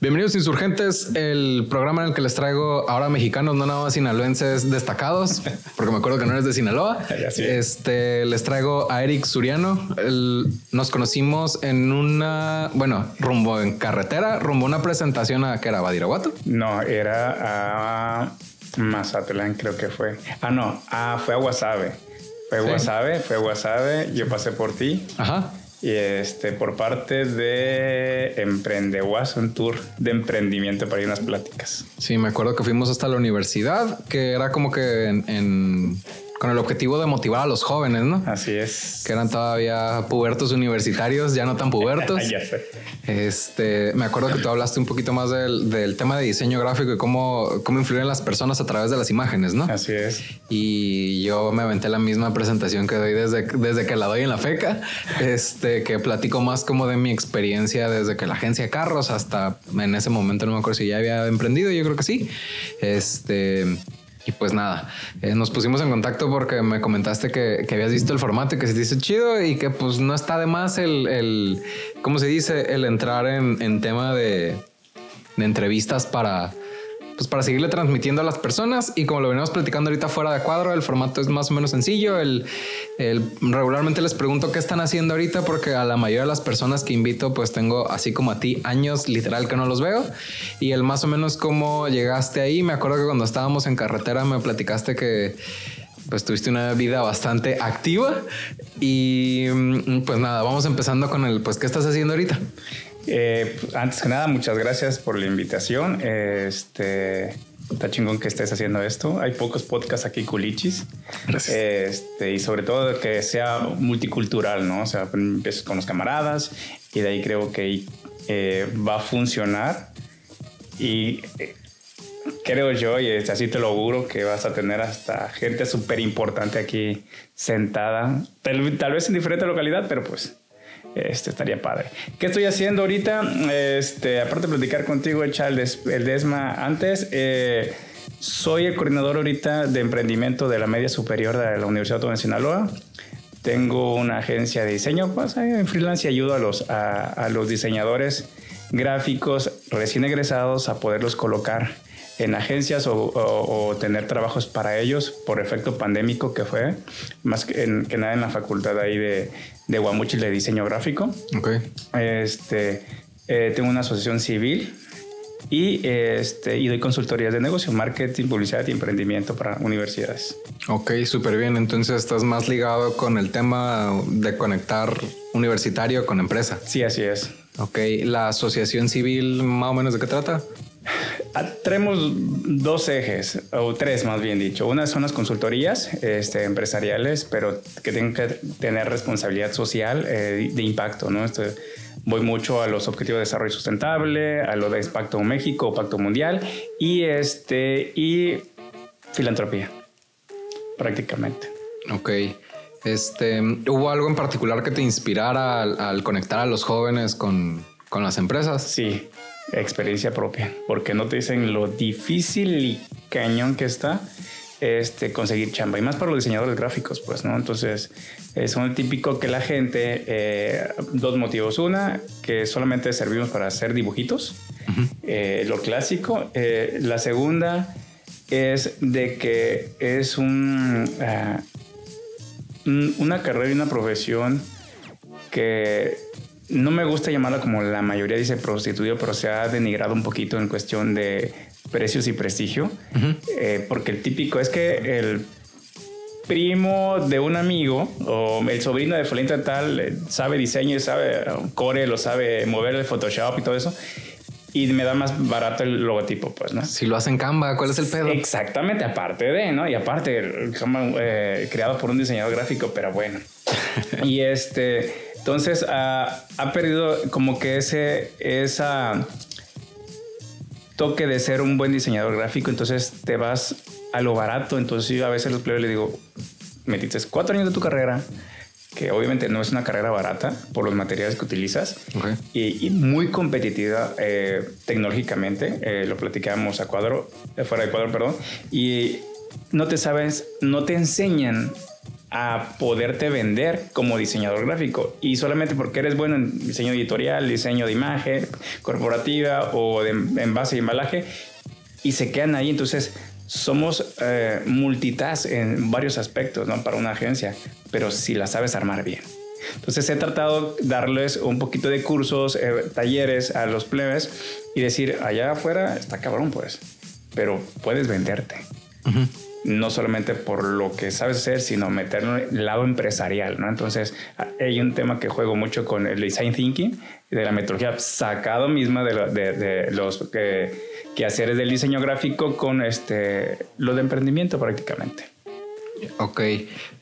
Bienvenidos Insurgentes, el programa en el que les traigo ahora mexicanos, no nada más sinaloenses destacados, porque me acuerdo que no eres de Sinaloa. Este, les traigo a Eric Suriano. nos conocimos en una, bueno, rumbo en carretera, rumbo a una presentación a que era Badiraguato. No, era a Mazatlán, creo que fue. Ah, no, ah, fue a Guasave. Fue a Guasave, fue Guasave, yo pasé por ti. Ajá y este por parte de Emprendeguas, un tour de emprendimiento para ir unas pláticas. Sí, me acuerdo que fuimos hasta la universidad, que era como que en con el objetivo de motivar a los jóvenes, ¿no? Así es. Que eran todavía pubertos universitarios, ya no tan pubertos. ya sé. Este, me acuerdo que tú hablaste un poquito más del, tema de diseño gráfico y cómo, cómo influyen las personas a través de las imágenes, ¿no? Así es. Y yo me aventé la misma presentación que doy desde, desde que la doy en la FECA, este, que platico más como de mi experiencia desde que la agencia de carros hasta en ese momento no me acuerdo si ya había emprendido, yo creo que sí. Este, y pues nada, eh, nos pusimos en contacto porque me comentaste que, habías visto el formato y que se dice chido y que pues no está de más el, el ¿cómo se dice? El entrar en, en tema de, de entrevistas para, pues para seguirle transmitiendo a las personas y como lo venimos platicando ahorita fuera de cuadro, el formato es más o menos sencillo. El, regularmente les pregunto qué están haciendo ahorita porque a la mayoría de las personas que invito pues tengo así como a ti años literal que no los veo y el más o menos cómo llegaste ahí. Me acuerdo que cuando estábamos en carretera me platicaste que pues tuviste una vida bastante activa y mm, pues nada, vamos empezando con el pues qué estás haciendo ahorita. Eh, antes que nada, muchas gracias por la invitación. Este, está chingón que estés haciendo esto. Hay pocos podcasts aquí culichis. Gracias. Este, y sobre todo que sea multicultural, ¿no? O sea, empieces con los camaradas y de ahí creo que eh, va a funcionar. Y eh, creo yo, y así te lo auguro, que vas a tener hasta gente súper importante aquí sentada, tal, vez en diferente localidad, pero pues este estaría padre. ¿Qué estoy haciendo ahorita? Este, aparte de platicar contigo, echar el, DESMA antes, eh, soy el coordinador ahorita de emprendimiento de la media superior de la Universidad Autónoma de Sinaloa. Tengo una agencia de diseño, pues en freelance y ayudo a los, a los diseñadores gráficos recién egresados a poderlos colocar en agencias o, tener trabajos para ellos por efecto pandémico que fue, más que, nada en la facultad ahí de, de Guamuchil de diseño gráfico. Ok. Este, eh, tengo una asociación civil y, este, y doy consultorías de negocio, marketing, publicidad y emprendimiento para universidades. Ok, súper bien. Entonces estás más ligado con el tema de conectar universitario con empresa. Sí, así es. Ok, ¿la asociación civil más o menos de qué trata? Ah, tenemos dos ejes, o tres más bien dicho. Una son las consultorías este, empresariales, pero que tienen que tener responsabilidad social eh, de impacto. ¿no? Este, voy mucho a los objetivos de desarrollo sustentable, a lo de Pacto México, Pacto Mundial y, este, y filantropía, prácticamente. Ok. Este, ¿Hubo algo en particular que te inspirara al, conectar a los jóvenes con, con las empresas? Sí, experiencia propia, porque no te dicen lo difícil y cañón que está este, conseguir chamba, y más para los diseñadores gráficos, pues, ¿no? Entonces, es un típico que la gente, eh, dos motivos. Una, que solamente servimos para hacer dibujitos, eh, lo clásico. Eh, la segunda es de que es un, ah, una carrera y una profesión que no me gusta llamarla como la mayoría dice prostituido, pero se ha denigrado un poquito en cuestión de precios y prestigio, eh, porque el típico es que el primo de un amigo o el sobrino de Flint tal eh, sabe diseño, sabe core, lo sabe mover el Photoshop y todo eso. Y me da más barato el logotipo, pues, ¿no? Si lo hacen Canva, ¿cuál es el pedo? Exactamente, aparte de, ¿no? Y aparte, eh, creado por un diseñador gráfico, pero bueno. y este, entonces ha, perdido como que ese esa toque de ser un buen diseñador gráfico, entonces te vas a lo barato. Entonces yo a veces los plebes le digo, metiste cuatro años de tu carrera, que obviamente no es una carrera barata por los materiales que utilizas y, muy competitiva eh, tecnológicamente. Eh, lo platicamos a cuadro, fuera de cuadro, perdón. Y no te sabes, no te enseñan a poderte vender como diseñador gráfico y solamente porque eres bueno en diseño editorial, diseño de imagen corporativa o de envase y embalaje y se quedan ahí. Entonces, somos eh, multitask en varios aspectos ¿no? para una agencia, pero si la sabes armar bien. Entonces he tratado de darles un poquito de cursos, eh, talleres a los plebes y decir, allá afuera está cabrón pues, pero puedes venderte. No solamente por lo que sabes hacer, sino meterlo en el lado empresarial, ¿no? Entonces hay un tema que juego mucho con el design thinking, de la metodología sacado misma de, de, los que, quehaceres del diseño gráfico con este, lo de emprendimiento prácticamente. Ok.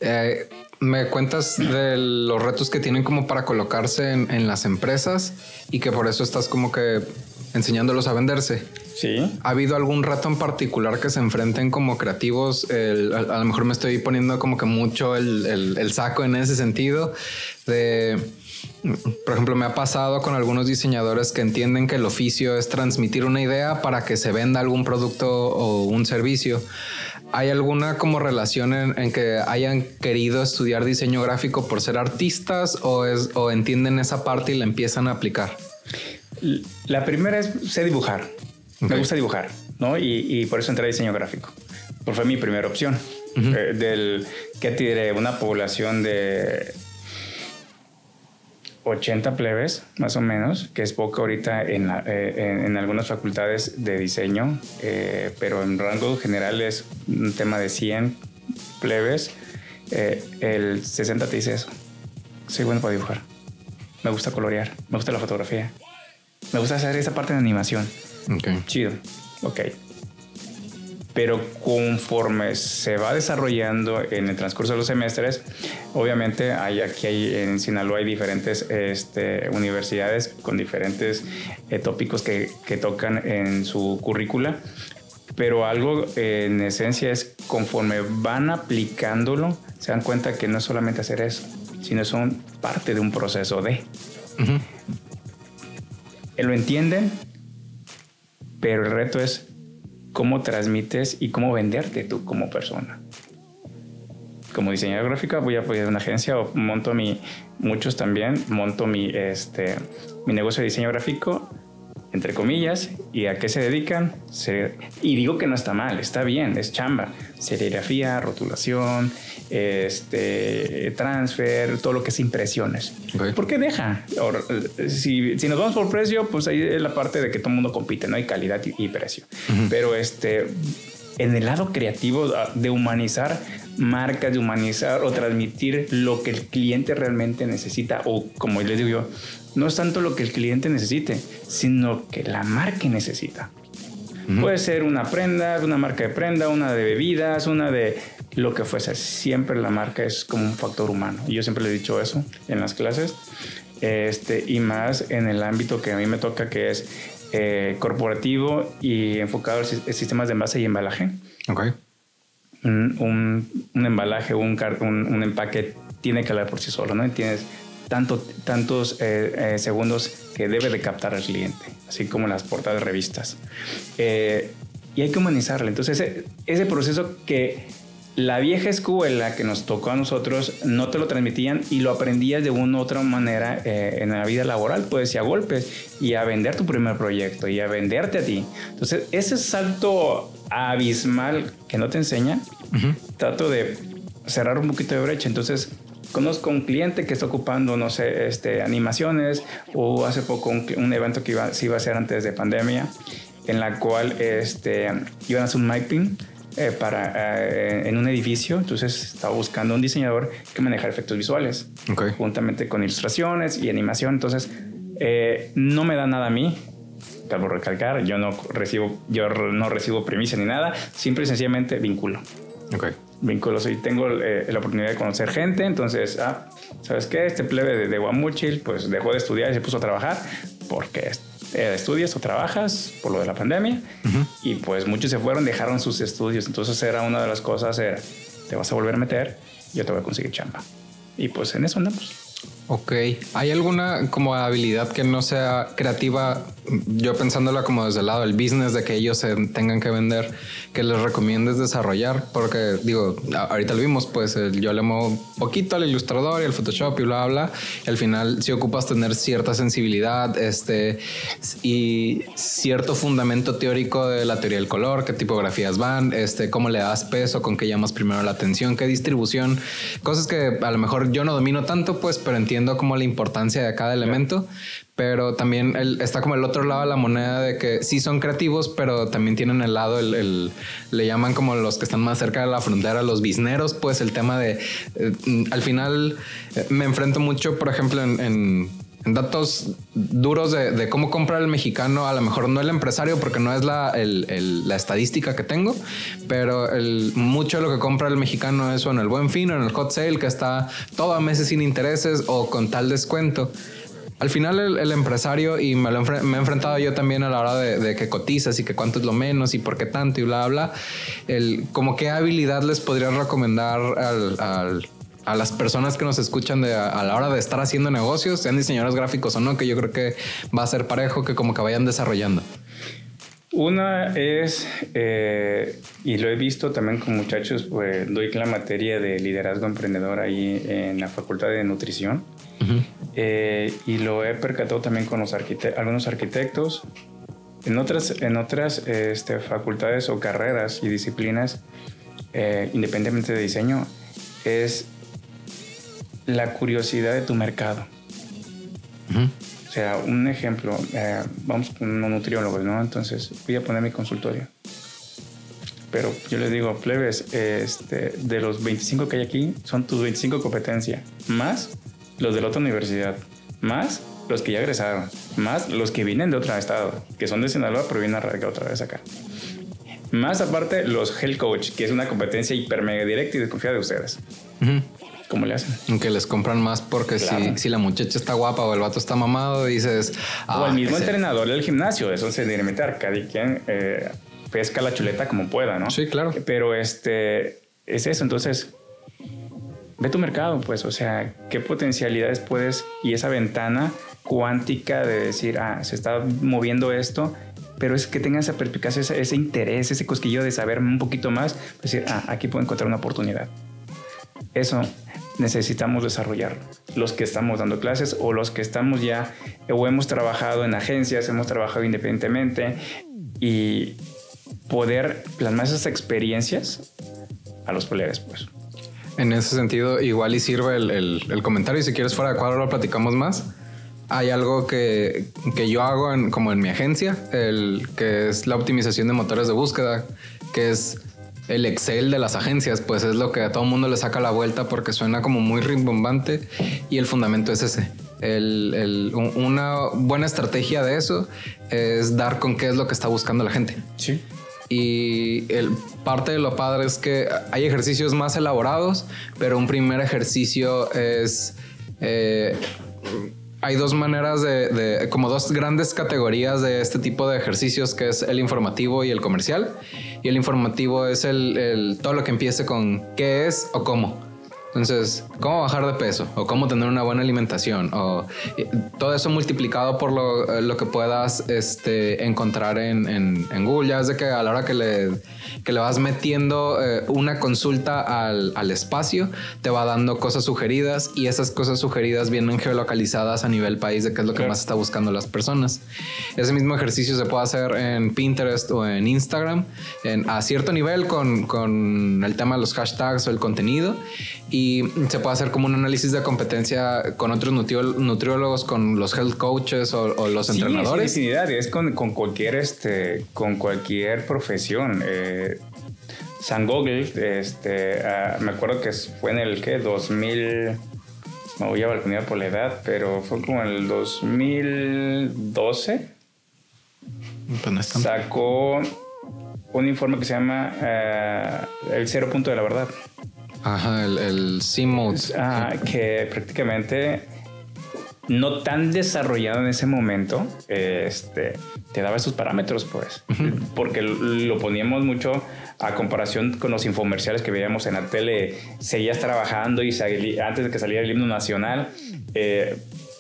Eh, me cuentas de los retos que tienen como para colocarse en, las empresas y que por eso estás como que enseñándolos a venderse. Sí. ¿Ha habido algún reto en particular que se enfrenten como creativos? a, lo mejor me estoy poniendo como que mucho el, saco en ese sentido de... Por ejemplo, me ha pasado con algunos diseñadores que entienden que el oficio es transmitir una idea para que se venda algún producto o un servicio ¿Hay alguna como relación en, que hayan querido estudiar diseño gráfico por ser artistas o, es, o entienden esa parte y la empiezan a aplicar? La primera es sé dibujar. Me gusta dibujar, ¿no? Y, por eso entré a diseño gráfico. Porque fue mi primera opción. Eh, del, ¿qué te diré? Una población de 80 plebes, más o menos, que es poco ahorita en, eh, en, algunas facultades de diseño, eh, pero en rango general es un tema de 100 plebes. El 60 te dice eso. Soy bueno para dibujar. Me gusta colorear. Me gusta la fotografía. Me gusta hacer esa parte de animación. Okay. Chido. Ok pero conforme se va desarrollando en el transcurso de los semestres, obviamente hay aquí hay, en Sinaloa hay diferentes este, universidades con diferentes eh, tópicos que, que, tocan en su currícula, pero algo en esencia es conforme van aplicándolo, se dan cuenta que no es solamente hacer eso, sino son parte de un proceso de. Lo entienden, pero el reto es cómo transmites y cómo venderte tú como persona. Como diseñador gráfica voy a apoyar una agencia o monto mi, muchos también, monto mi, este, mi negocio de diseño gráfico entre comillas, y a qué se dedican. y digo que no está mal, está bien, es chamba. Serigrafía, rotulación, este, transfer, todo lo que es impresiones. ¿Por qué deja? si, si, nos vamos por precio, pues ahí es la parte de que todo el mundo compite, no hay calidad y, precio. Pero este, en el lado creativo ah, de humanizar marcas, de humanizar o transmitir lo que el cliente realmente necesita, o como les digo yo, no es tanto lo que el cliente necesite, sino que la marca necesita. Puede ser una prenda, una marca de prenda, una de bebidas, una de lo que fuese. Siempre la marca es como un factor humano. Y yo siempre le he dicho eso en las clases. Este, y más en el ámbito que a mí me toca, que es eh, corporativo y enfocado en sistemas de envase y embalaje. Ok. Un, un, embalaje, un, un, empaque tiene que hablar por sí solo, ¿no? Tienes tanto, tantos eh, eh, segundos que debe de captar al cliente, así como las portadas de revistas. Eh, y hay que humanizarle. Entonces, ese, ese, proceso que la vieja escuela que nos tocó a nosotros no te lo transmitían y lo aprendías de una u otra manera en la vida laboral, pues, y a golpes, y a vender tu primer proyecto, y a venderte a ti. Entonces, ese salto abismal que no te enseñan, trato de cerrar un poquito de brecha. Entonces, conozco un cliente que está ocupando, no sé, este, animaciones o hace poco un, evento que iba, se iba a hacer antes de pandemia en la cual este, iban a hacer un mapping eh, para, eh, en un edificio, entonces estaba buscando un diseñador que manejara efectos visuales, juntamente con ilustraciones y animación, entonces eh, no me da nada a mí, cabe recalcar, yo no recibo, yo no recibo premisa ni nada, simple y sencillamente vinculo. Okay vínculos y tengo eh, la oportunidad de conocer gente, entonces, ah, ¿sabes qué? Este plebe de, de Guamuchil pues dejó de estudiar y se puso a trabajar porque eh, estudias o trabajas por lo de la pandemia y pues muchos se fueron, dejaron sus estudios, entonces era una de las cosas, era, te vas a volver a meter, yo te voy a conseguir chamba. Y pues en eso andamos. Ok, ¿hay alguna como habilidad que no sea creativa? Yo pensándola como desde el lado del business, de que ellos se tengan que vender, que les recomiendes desarrollar, porque digo, ahorita lo vimos, pues yo le muevo poquito al ilustrador y al Photoshop y bla, bla, y al final si ocupas tener cierta sensibilidad este, y cierto fundamento teórico de la teoría del color, qué tipografías van, este, cómo le das peso, con qué llamas primero la atención, qué distribución, cosas que a lo mejor yo no domino tanto, pues, pero entiendo como la importancia de cada elemento, pero también está como el otro lado de la moneda de que sí son creativos, pero también tienen el lado, el, le llaman como los que están más cerca de la frontera, los bisneros, pues el tema de, eh, al final eh, me enfrento mucho, por ejemplo, en datos duros de, cómo comprar el mexicano, a lo mejor no el empresario, porque no es la, la estadística que tengo, pero el, mucho de lo que compra el mexicano es o en el buen fin o en el hot sale, que está todo a meses sin intereses o con tal descuento. Al final el, empresario, y me, lo he enfrentado yo también a la hora de, que cotizas y que cuánto es lo menos y por qué tanto y bla, bla, el, como qué habilidad les podrías recomendar a las personas que nos escuchan a, la hora de estar haciendo negocios, sean diseñadores gráficos o no, que yo creo que va a ser parejo, que como que vayan desarrollando? Una es, eh, y lo he visto también con muchachos, pues doy la materia de liderazgo emprendedor ahí en la Facultad de Nutrición. Eh, y lo he percatado también con los algunos arquitectos. En otras, en otras este, facultades o carreras y disciplinas, eh, independientemente de diseño, es la curiosidad de tu mercado. O sea, un ejemplo, eh, vamos con unos nutriólogos, ¿no? Entonces voy a poner mi consultorio. Pero yo les digo, plebes, este, de los 25 que hay aquí, son tus 25 competencias, más los de la otra universidad, más los que ya egresaron, más los que vienen de otro estado, que son de Sinaloa, pero vienen a radicar otra vez acá. Más aparte, los health coach, que es una competencia hiper mega directa y desconfiada de ustedes. ¿Cómo le hacen? Aunque les compran más porque si, si, la muchacha está guapa o el vato está mamado, dices. o el ah, mismo entrenador del gimnasio, eso se debe meter. Cada quien eh, pesca la chuleta como pueda, ¿no? Sí, claro. Pero este es eso. Entonces, ve tu mercado, pues, o sea, qué potencialidades puedes y esa ventana cuántica de decir, ah, se está moviendo esto, pero es que tenga esa perspicacia, ese, ese interés, ese cosquillo de saber un poquito más, decir, ah, aquí puedo encontrar una oportunidad. Eso necesitamos desarrollar. Los que estamos dando clases o los que estamos ya o hemos trabajado en agencias, hemos trabajado independientemente y poder plasmar esas experiencias a los colegas, pues. En ese sentido, igual y sirve el, comentario y si quieres fuera de cuadro lo platicamos más. Hay algo que, que yo hago en, como en mi agencia, el que es la optimización de motores de búsqueda, que es el Excel de las agencias, pues es lo que a todo el mundo le saca la vuelta porque suena como muy rimbombante y el fundamento es ese. una buena estrategia de eso es dar con qué es lo que está buscando la gente. Sí. Y el, parte de lo padre es que hay ejercicios más elaborados, pero un primer ejercicio es... Eh, hay dos maneras de, como dos grandes categorías de este tipo de ejercicios, que es el informativo y el comercial. Y el informativo es el todo lo que empiece con qué es o cómo. Entonces, cómo bajar de peso o cómo tener una buena alimentación o todo eso multiplicado por lo, lo que puedas este, encontrar en, en, Google. Ya es de que a la hora que le, que le vas metiendo eh, una consulta al, al, espacio, te va dando cosas sugeridas y esas cosas sugeridas vienen geolocalizadas a nivel país de qué es lo que más está buscando las personas. Ese mismo ejercicio se puede hacer en Pinterest o en Instagram en, a cierto nivel con, con el tema de los hashtags o el contenido y se puede hacer como un análisis de competencia con otros nutriólogos, con los health coaches o, los entrenadores. Sí, es con, con, cualquier este, con cualquier profesión. Eh, San Google, este, ah, me acuerdo que fue en el que 2000, me voy a balconear por la edad, pero fue como en el 2012. Pues sacó un informe que se llama eh, El cero punto de la verdad. Ajá, el, el C-Mode. Ah, que prácticamente no tan desarrollado en ese momento, este, te daba esos parámetros, pues, porque lo poníamos mucho a comparación con los infomerciales que veíamos en la tele, seguías trabajando y antes de que saliera el himno nacional, eh,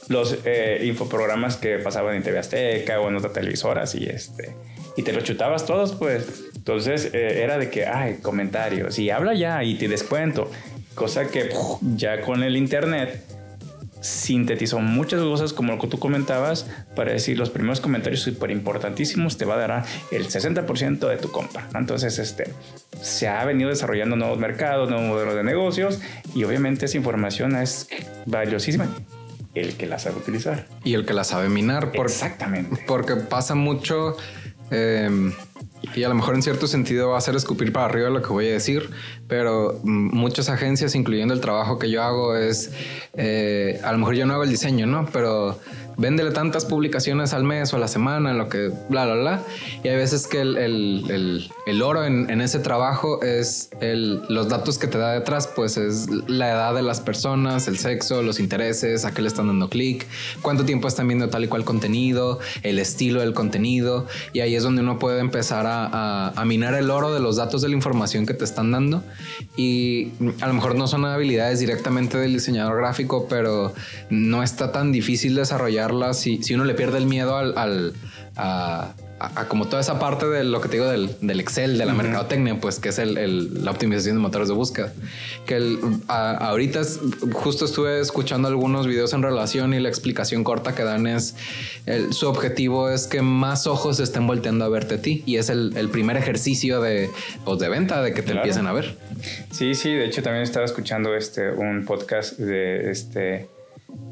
los eh, infoprogramas que pasaban en TV Azteca o en otras televisoras y este y te lo chutabas todos, pues. Entonces eh, era de que, ay, comentarios y habla ya y te descuento. Cosa que ya con el internet sintetizó muchas cosas como lo que tú comentabas para decir los primeros comentarios súper importantísimos te va a dar el 60% de tu compra. Entonces, este, se ha venido desarrollando nuevos mercados, nuevos modelos de negocios y obviamente esa información es valiosísima el que la sabe utilizar. Y el que la sabe minar. Exactamente. Porque pasa mucho... Em, y a lo mejor en cierto sentido va a ser escupir para arriba lo que voy a decir, pero muchas agencias, incluyendo el trabajo que yo hago, es, eh, a lo mejor yo no hago el diseño, ¿no? Pero véndele tantas publicaciones al mes o a la semana, en lo que bla, bla, bla. Y hay veces que el, el, el, oro en, en, ese trabajo es los datos que te da detrás, pues es la edad de las personas, el sexo, los intereses, a qué le están dando clic, cuánto tiempo están viendo tal y cual contenido, el estilo del contenido. Y ahí es donde uno puede empezar a, a, a minar el oro de los datos de la información que te están dando. Y a lo mejor no son habilidades directamente del diseñador gráfico, pero no está tan difícil desarrollar si, si uno le pierde el miedo al, al a, como toda esa parte de lo que te digo del, del Excel, de la mercadotecnia, pues que es el, la optimización de motores de búsqueda. Que el, ahorita justo estuve escuchando algunos videos en relación y la explicación corta que dan es su objetivo es que más ojos estén volteando a verte a ti y es el, primer ejercicio de, pues, de venta de que te empiecen a ver. Sí, sí, de hecho también estaba escuchando este, un podcast de este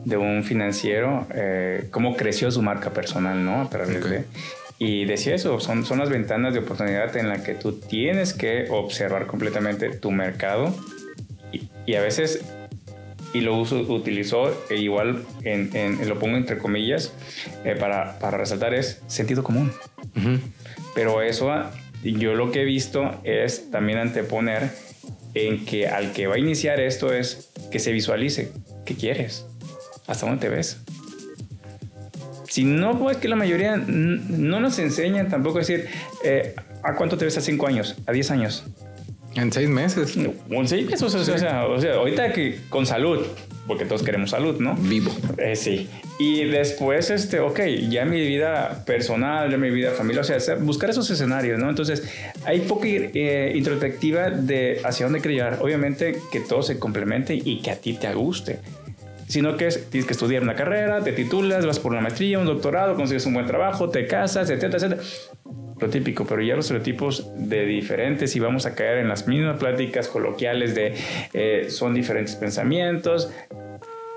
de un financiero, eh, cómo creció su marca personal, ¿no? A través de... Y decía eso, son, son las ventanas de oportunidad en las que tú tienes que observar completamente tu mercado y, a veces, y lo uso, utilizó e igual, en, lo pongo entre comillas, eh, para, para, resaltar, es sentido común. Pero eso, yo lo que he visto es también anteponer en que al que va a iniciar esto es que se visualice qué quieres hasta dónde te ves. Si no, pues que la mayoría no nos enseñan tampoco a decir, eh, ¿a cuánto te ves a cinco años? ¿A diez años? En seis meses. en seis meses, o sea, o sea, ahorita que con salud, porque todos queremos salud, ¿no? Vivo. Eh, sí. Y después, este, ok, ya mi vida personal, ya mi vida familiar, o sea, buscar esos escenarios, ¿no? Entonces, hay poca eh, introspectiva de hacia dónde querer Obviamente que todo se complemente y que a ti te guste sino que tienes que estudiar una carrera, te titulas, vas por una maestría, un doctorado, consigues un buen trabajo, te casas, etcétera, etcétera. Lo típico, pero ya los estereotipos de diferentes y vamos a caer en las mismas pláticas coloquiales de eh, son diferentes pensamientos.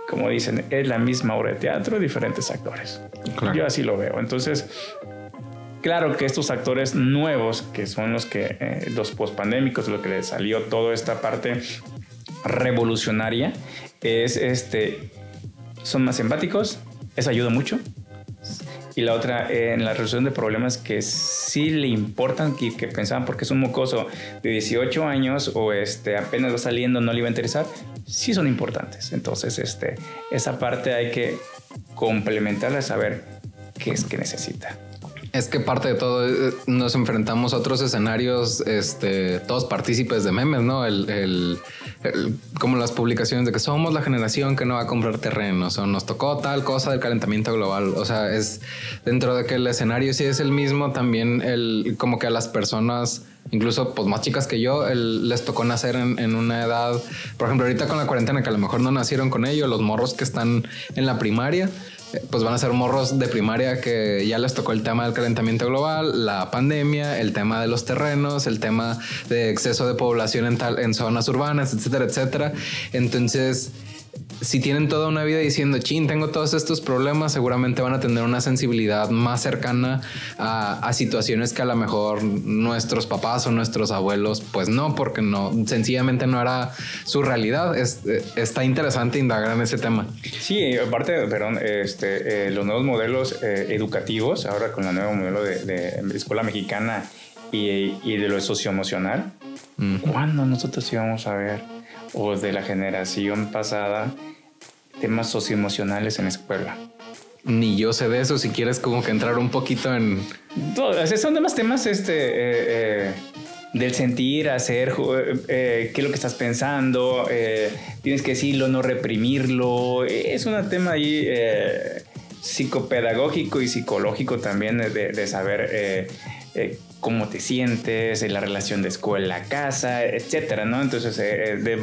Como dicen, es la misma obra de teatro, diferentes actores. Yo así lo veo. Entonces, Claro que estos actores nuevos, que son los que eh, los pospandémicos, lo que les salió toda esta parte revolucionaria, es este, son más empáticos, eso ayuda mucho. Y la otra, en la resolución de problemas que sí le importan, que, que, pensaban porque es un mocoso de 18 años o este, apenas va saliendo, no le iba a interesar, sí son importantes. Entonces, este, esa parte hay que complementarla, saber qué es que necesita. Es que parte de todo eh, nos enfrentamos a otros escenarios, este, todos partícipes de memes, ¿no? El, como las publicaciones de que somos la generación que no va a comprar terrenos o nos tocó tal cosa del calentamiento global. O sea, es dentro de que el escenario sí es el mismo, también el, como que a las personas, incluso pues más chicas que yo, les tocó nacer en, en una edad, por ejemplo, ahorita con la cuarentena que a lo mejor no nacieron con ello, los morros que están en la primaria pues van a ser morros de primaria que ya les tocó el tema del calentamiento global, la pandemia, el tema de los terrenos, el tema de exceso de población en, tal, en zonas urbanas, etcétera, etcétera. Entonces, si tienen toda una vida diciendo, chin, tengo todos estos problemas, seguramente van a tener una sensibilidad más cercana a, situaciones que a lo mejor nuestros papás o nuestros abuelos, pues no, porque no, sencillamente no era su realidad. Es, está interesante indagar en ese tema. Sí, aparte, perdón, este, eh, los nuevos modelos eh, educativos, ahora con el nuevo modelo de, escuela mexicana y, de lo socioemocional, ¿cuándo nosotros íbamos a ver? O de la generación pasada temas socioemocionales en escuela. Ni yo sé de eso, si quieres como que entrar un poquito en... son demás temas este, eh, eh, del sentir, hacer, eh, qué es lo que estás pensando, tienes que decirlo, no reprimirlo. Es un tema ahí psicopedagógico y psicológico también de, saber cómo te sientes, la relación de escuela-casa, etcétera, ¿no? Entonces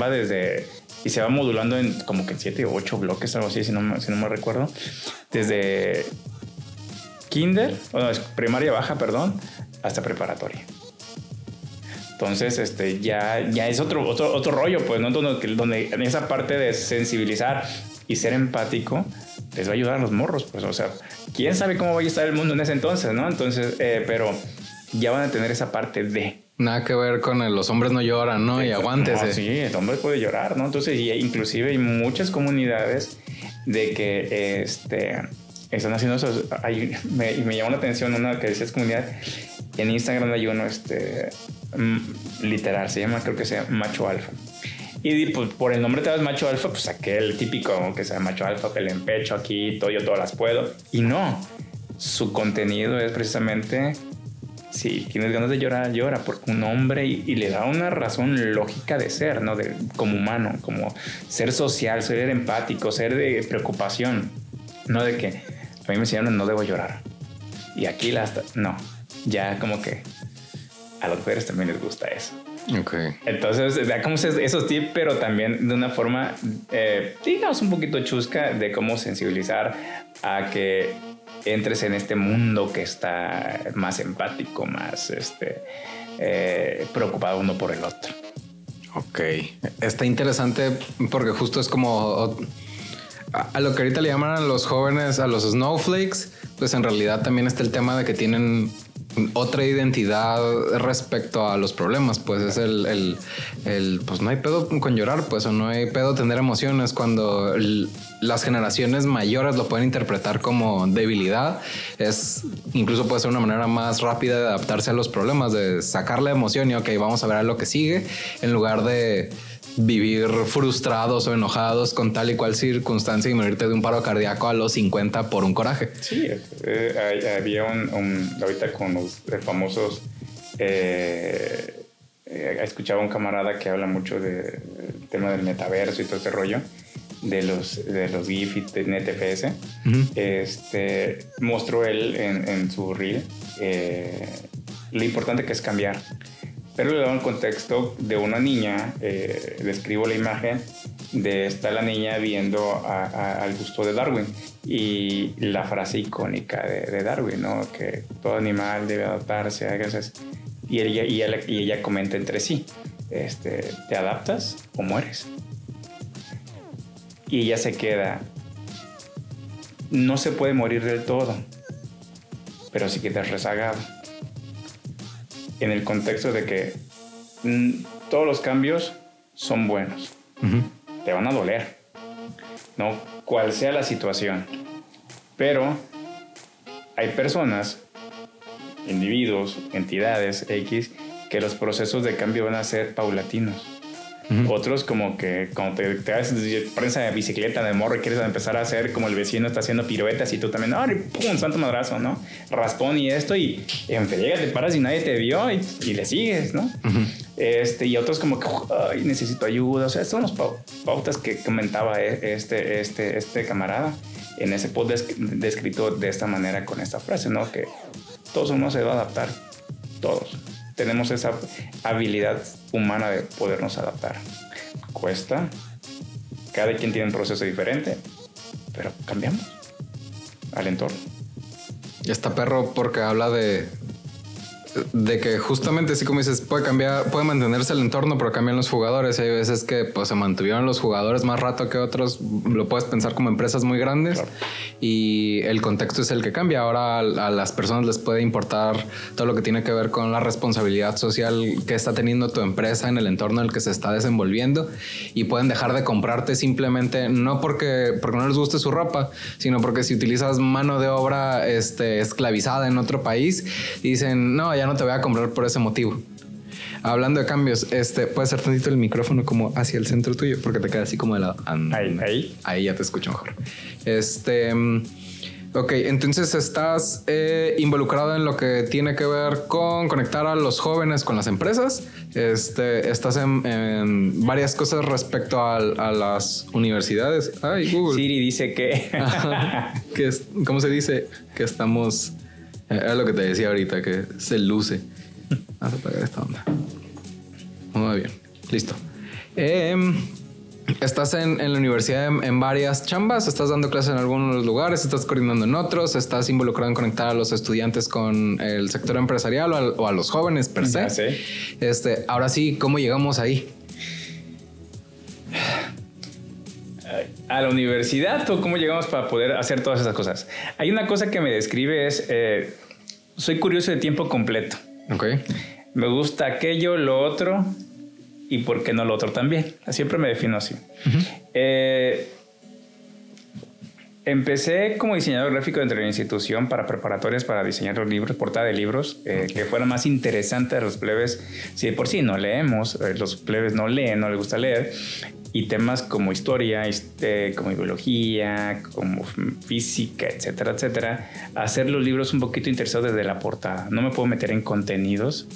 va desde y se va modulando en como que siete o ocho bloques, algo así, si no, si no me recuerdo. Desde kinder, bueno, primaria baja, perdón, hasta preparatoria. Entonces, este, ya, ya es otro, otro, otro rollo, pues, ¿no? Donde, donde en esa parte de sensibilizar y ser empático les va a ayudar a los morros, pues, o sea, quién sabe cómo va a estar el mundo en ese entonces, ¿no? Entonces, eh, pero ya van a tener esa parte de. Nada que ver con el, los hombres no lloran, ¿no? Y aguántese. sí, el hombre puede llorar, ¿no? Entonces, y inclusive hay muchas comunidades de que este, están haciendo eso. me, me llamó la atención una que decía es comunidad. En Instagram hay uno, este, Mm, literal, se llama, creo que sea macho alfa. Y pues, por el nombre te das macho alfa, pues aquel típico que sea macho alfa, que le empecho aquí, todo yo todas las puedo. Y no, su contenido es precisamente si tienes ganas de llorar, llora, porque un hombre y, le da una razón lógica de ser, ¿no? De, como humano, como ser social, ser empático, ser de preocupación, no de que a mí me enseñaron no debo llorar. Y aquí la no, ya como que a las mujeres también les gusta eso. Ok. Entonces, da como esos tips, pero también de una forma, eh, digamos, un poquito chusca de cómo sensibilizar a que entres en este mundo que está más empático, más este, eh, preocupado uno por el otro. Ok. Está interesante porque justo es como a lo que ahorita le llaman a los jóvenes, a los snowflakes, pues en realidad también está el tema de que tienen otra identidad respecto a los problemas, pues es el, el, pues no hay pedo con llorar, pues o no hay pedo tener emociones cuando las generaciones mayores lo pueden interpretar como debilidad, es incluso puede ser una manera más rápida de adaptarse a los problemas, de sacar la emoción y ok, vamos a ver a lo que sigue, en lugar de vivir frustrados o enojados con tal y cual circunstancia y morirte de un paro cardíaco a los 50 por un coraje. Sí, eh, había un, ahorita con los famosos, eh, eh, escuchaba un camarada que habla mucho del tema del metaverso y todo ese rollo de los, de los GIF y de NetFS. este, mostró él en, en su reel lo importante que es cambiar pero le doy un contexto de una niña, eh, describo la imagen de está la niña viendo al gusto de Darwin y la frase icónica de, Darwin, ¿no? que todo animal debe adaptarse a. Y ella, y, ella, y ella comenta entre sí, este, ¿te adaptas o mueres? Y ella se queda, no se puede morir del todo, pero sí quedas rezagado en el contexto de que mm, todos los cambios son buenos. Te van a doler, ¿no? Cual sea la situación. Pero hay personas, individuos, entidades X, que los procesos de cambio van a ser paulatinos. Otros como que cuando te, te das prensa de bicicleta de morro y quieres empezar a hacer como el vecino está haciendo piruetas y tú también, ¡ay, pum! Santo madrazo, ¿no? Raspón y esto y en friega te paras y nadie te vio y, le sigues, ¿no? este, y otros como que, ¡ay, necesito ayuda! O sea, son las pautas que comentaba e, este, este, este camarada en ese post descrito de esta manera con esta frase, ¿no? Que todos uno se va a adaptar, todos tenemos esa habilidad humana de podernos adaptar. Cuesta, cada quien tiene un proceso diferente, pero cambiamos al entorno. Está perro porque habla de, de que justamente así como dices, puede cambiar, puede mantenerse el entorno, pero cambian los jugadores. Hay veces que pues, se mantuvieron los jugadores más rato que otros. Lo puedes pensar como empresas muy grandes y el contexto es el que cambia. Ahora a, las personas les puede importar todo lo que tiene que ver con la responsabilidad social que está teniendo tu empresa en el entorno en el que se está desenvolviendo y pueden dejar de comprarte simplemente no porque, porque no les guste su ropa, sino porque si utilizas mano de obra este, esclavizada en otro país, dicen, no, ya no te voy a comprar por ese motivo. Hablando de cambios, este, puede ser tantito el micrófono como hacia el centro tuyo, porque te queda así como de lado. Ahí, ahí. Ahí ya te escucho mejor. Este, mm, Ok, entonces estás eh, involucrado en lo que tiene que ver con conectar a los jóvenes con las empresas. Este, estás en, varias cosas respecto a, las universidades. Ay, Google. Siri dice que... que ¿Cómo se dice? Que estamos... Eh, es lo que te decía ahorita, que se luce. Vamos a apagar esta onda. Muy bien, listo. Eh, Estás en, la universidad en, varias chambas, estás dando clases en algunos lugares, estás coordinando en otros, estás involucrado en conectar a los estudiantes con el sector empresarial o a, los jóvenes per se. Este, ahora sí, ¿cómo llegamos ahí? ¿A la universidad o cómo llegamos para poder hacer todas esas cosas? Hay una cosa que me describe es, eh, soy curioso de tiempo completo. Ok. Me gusta aquello, lo otro, y por qué no lo otro también. Siempre me defino así. Eh, empecé como diseñador gráfico dentro de la institución para preparatorias para diseñar los libros, portada de libros, eh, que fueran más interesantes a los plebes. Si de por sí no leemos, eh, los plebes no leen, no les gusta leer, y temas como historia, este, como biología, como física, etcétera, etcétera, hacer los libros un poquito interesados desde la portada. No me puedo meter en contenidos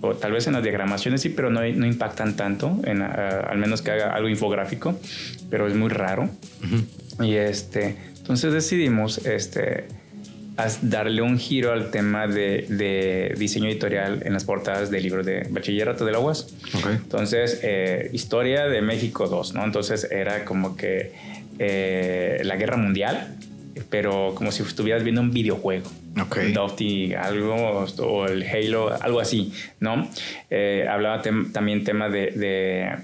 o tal vez en las diagramaciones sí, pero no, no impactan tanto, en, eh, al menos que haga algo infográfico, pero es muy raro. Y este, entonces decidimos este, darle un giro al tema de, de, diseño editorial en las portadas de libros de bachillerato de la UAS. Entonces, eh, Historia de México 2, ¿no? Entonces era como que eh, la guerra mundial pero como si estuvieras viendo un videojuego. Ok. Dofty, algo, o el Halo, algo así, ¿no? Eh, hablaba también tema de, de,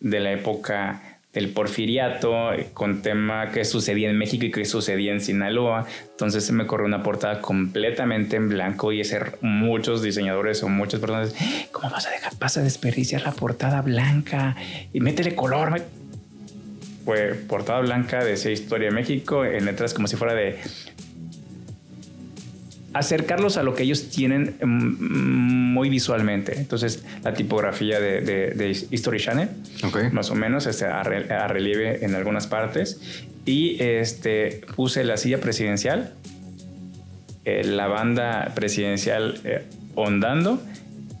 de, la época del porfiriato, con tema que sucedía en México y que sucedía en Sinaloa. Entonces se me corrió una portada completamente en blanco y ese muchos diseñadores o muchas personas, ¿cómo vas a dejar, vas a desperdiciar la portada blanca? Y métele color, fue portada blanca de esa historia de México, en letras como si fuera de acercarlos a lo que ellos tienen mm, muy visualmente. Entonces, la tipografía de, de, History Channel, más o menos, este, a, relieve en algunas partes. Y este, puse la silla presidencial, eh, la banda presidencial eh, ondando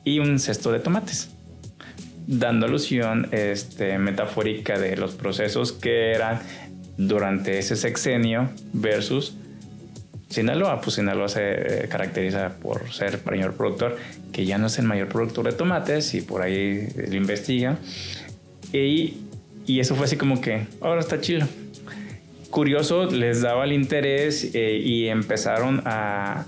y un cesto de tomates dando alusión este, metafórica de los procesos que eran durante ese sexenio versus Sinaloa. Pues Sinaloa se eh, caracteriza por ser mayor productor, que ya no es el mayor productor de tomates y por ahí lo investiga. Y, y eso fue así como que, ahora está chido. Curioso, les daba el interés eh, y empezaron a,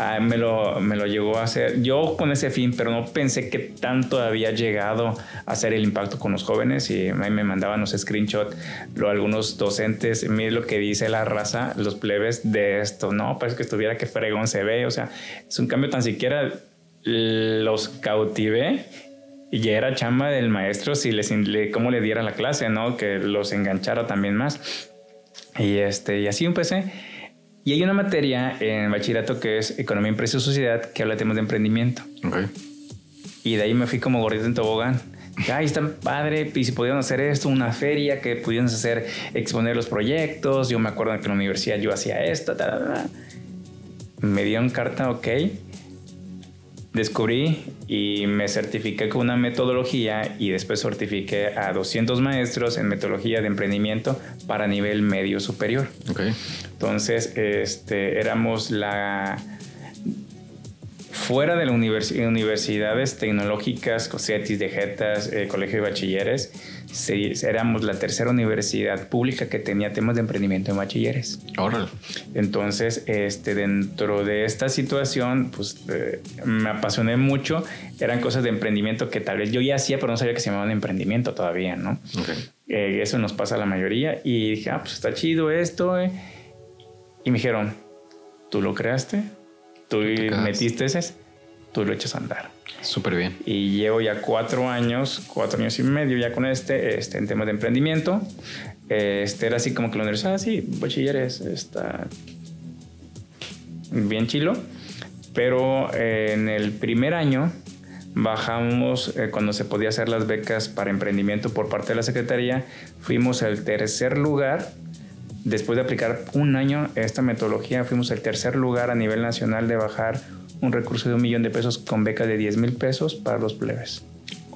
Ah, me, lo, me lo llegó a hacer yo con ese fin, pero no pensé que tanto había llegado a hacer el impacto con los jóvenes y a mí me mandaban los screenshots, lo, algunos docentes, mire lo que dice la raza, los plebes de esto, no, parece que estuviera que fregón se ve, o sea, es un cambio tan siquiera los cautivé y ya era chamba del maestro si les cómo le diera la clase, ¿no? Que los enganchara también más. Y este y así empecé y hay una materia en bachillerato que es Economía, Empresa y Sociedad que habla de temas de emprendimiento. Okay. Y de ahí me fui como gordito en tobogán. Ay, está padre, y si pudieran hacer esto, una feria, que pudieran hacer, exponer los proyectos. Yo me acuerdo que en la universidad yo hacía esto, me dieron carta, ok descubrí y me certifiqué con una metodología y después certifiqué a 200 maestros en metodología de emprendimiento para nivel medio superior. Okay. Entonces, este, éramos la fuera de las universidades tecnológicas, CETIS de Jetas, eh, Colegio de Bachilleres, éramos la tercera universidad pública que tenía temas de emprendimiento en bachilleres. Órale. Entonces, este, dentro de esta situación, pues eh, me apasioné mucho. Eran cosas de emprendimiento que tal vez yo ya hacía, pero no sabía que se llamaban emprendimiento todavía, ¿no? Eh, eso nos pasa a la mayoría. Y dije, ah, pues está chido esto. Y me dijeron, ¿tú lo creaste? Tú metiste ese, tú lo echas a andar. Súper bien. Y llevo ya cuatro años, cuatro años y medio ya con este, este en temas de emprendimiento. Este era así como que la universidad, ah, sí, bachilleres, está bien chilo. Pero eh, en el primer año bajamos eh, cuando se podía hacer las becas para emprendimiento por parte de la Secretaría, fuimos al tercer lugar después de aplicar un año esta metodología, fuimos el tercer lugar a nivel nacional de bajar un recurso de un millón de pesos con beca de 10 mil pesos para los plebes.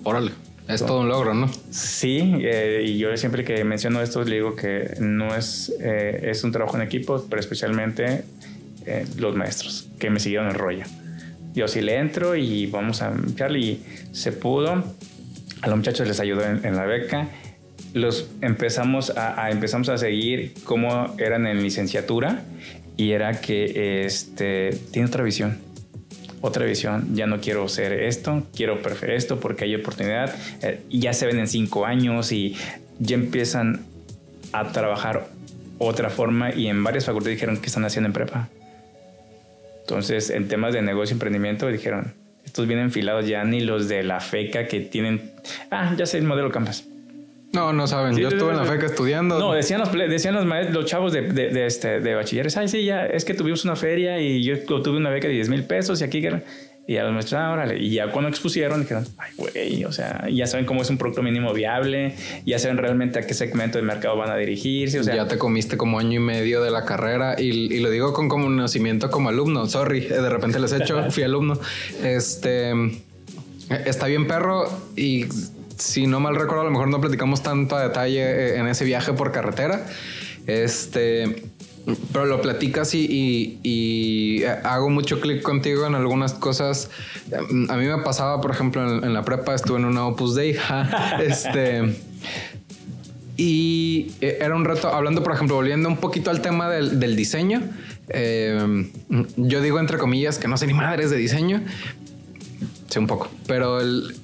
Órale. Es todo un logro, ¿no? Sí, eh, y yo siempre que menciono esto le digo que no es, eh, es un trabajo en equipo, pero especialmente eh, los maestros que me siguieron el rollo. Yo sí le entro y vamos a echarle y se pudo. A los muchachos les ayudó en, la beca. Los empezamos a, empezamos a seguir cómo eran en licenciatura y era que este, tiene otra visión otra visión, ya no quiero ser esto, quiero esto porque hay oportunidad, eh, ya se ven en cinco años y ya empiezan a trabajar otra forma y en varias facultades dijeron que están haciendo en prepa. Entonces, en temas de negocio y emprendimiento dijeron, estos vienen enfilados ya ni los de la FECA que tienen, ah, ya sé el modelo Campus. No, no saben. Yo estuve en la FECA estudiando. No, decían los, decían los, maestros, los chavos de, de, este, de bachilleres, ay, sí, ya, es que tuvimos una feria y yo tuve una beca de 10 mil pesos y aquí... Y a los maestros, ah, órale. Y ya cuando expusieron, dijeron, ay, güey, o sea, ya saben cómo es un producto mínimo viable, ya saben realmente a qué segmento de mercado van a dirigirse. O sea, ya te comiste como año y medio de la carrera y, y lo digo con conocimiento como alumno. Sorry, de repente les he hecho, fui alumno. Este está bien, perro, y si no mal recuerdo, a lo mejor no platicamos tanto a detalle eh, en ese viaje por carretera. Este, pero lo platicas y, y, hago mucho clic contigo en algunas cosas. A mí me pasaba, por ejemplo, en, la prepa estuve en una Opus Dei. este. Y eh, era un reto, hablando, por ejemplo, volviendo un poquito al tema del, diseño. Eh, yo digo entre comillas que no sé ni madres de diseño, Sí, un poco. Pero el,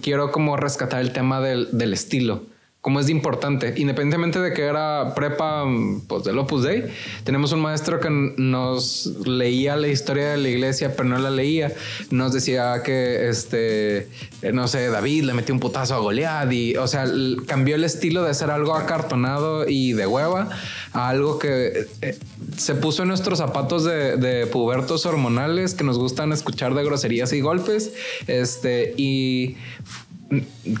quiero como rescatar el tema del, del estilo como es de importante, independientemente de que era prepa pues, del Opus Dei, tenemos un maestro que nos leía la historia de la iglesia, pero no la leía. Nos decía que, este, no sé, David le metió un putazo a Goliat y, o sea, cambió el estilo de ser algo acartonado y de hueva a algo que eh, se puso en nuestros zapatos de, de, pubertos hormonales que nos gustan escuchar de groserías y golpes. Este, y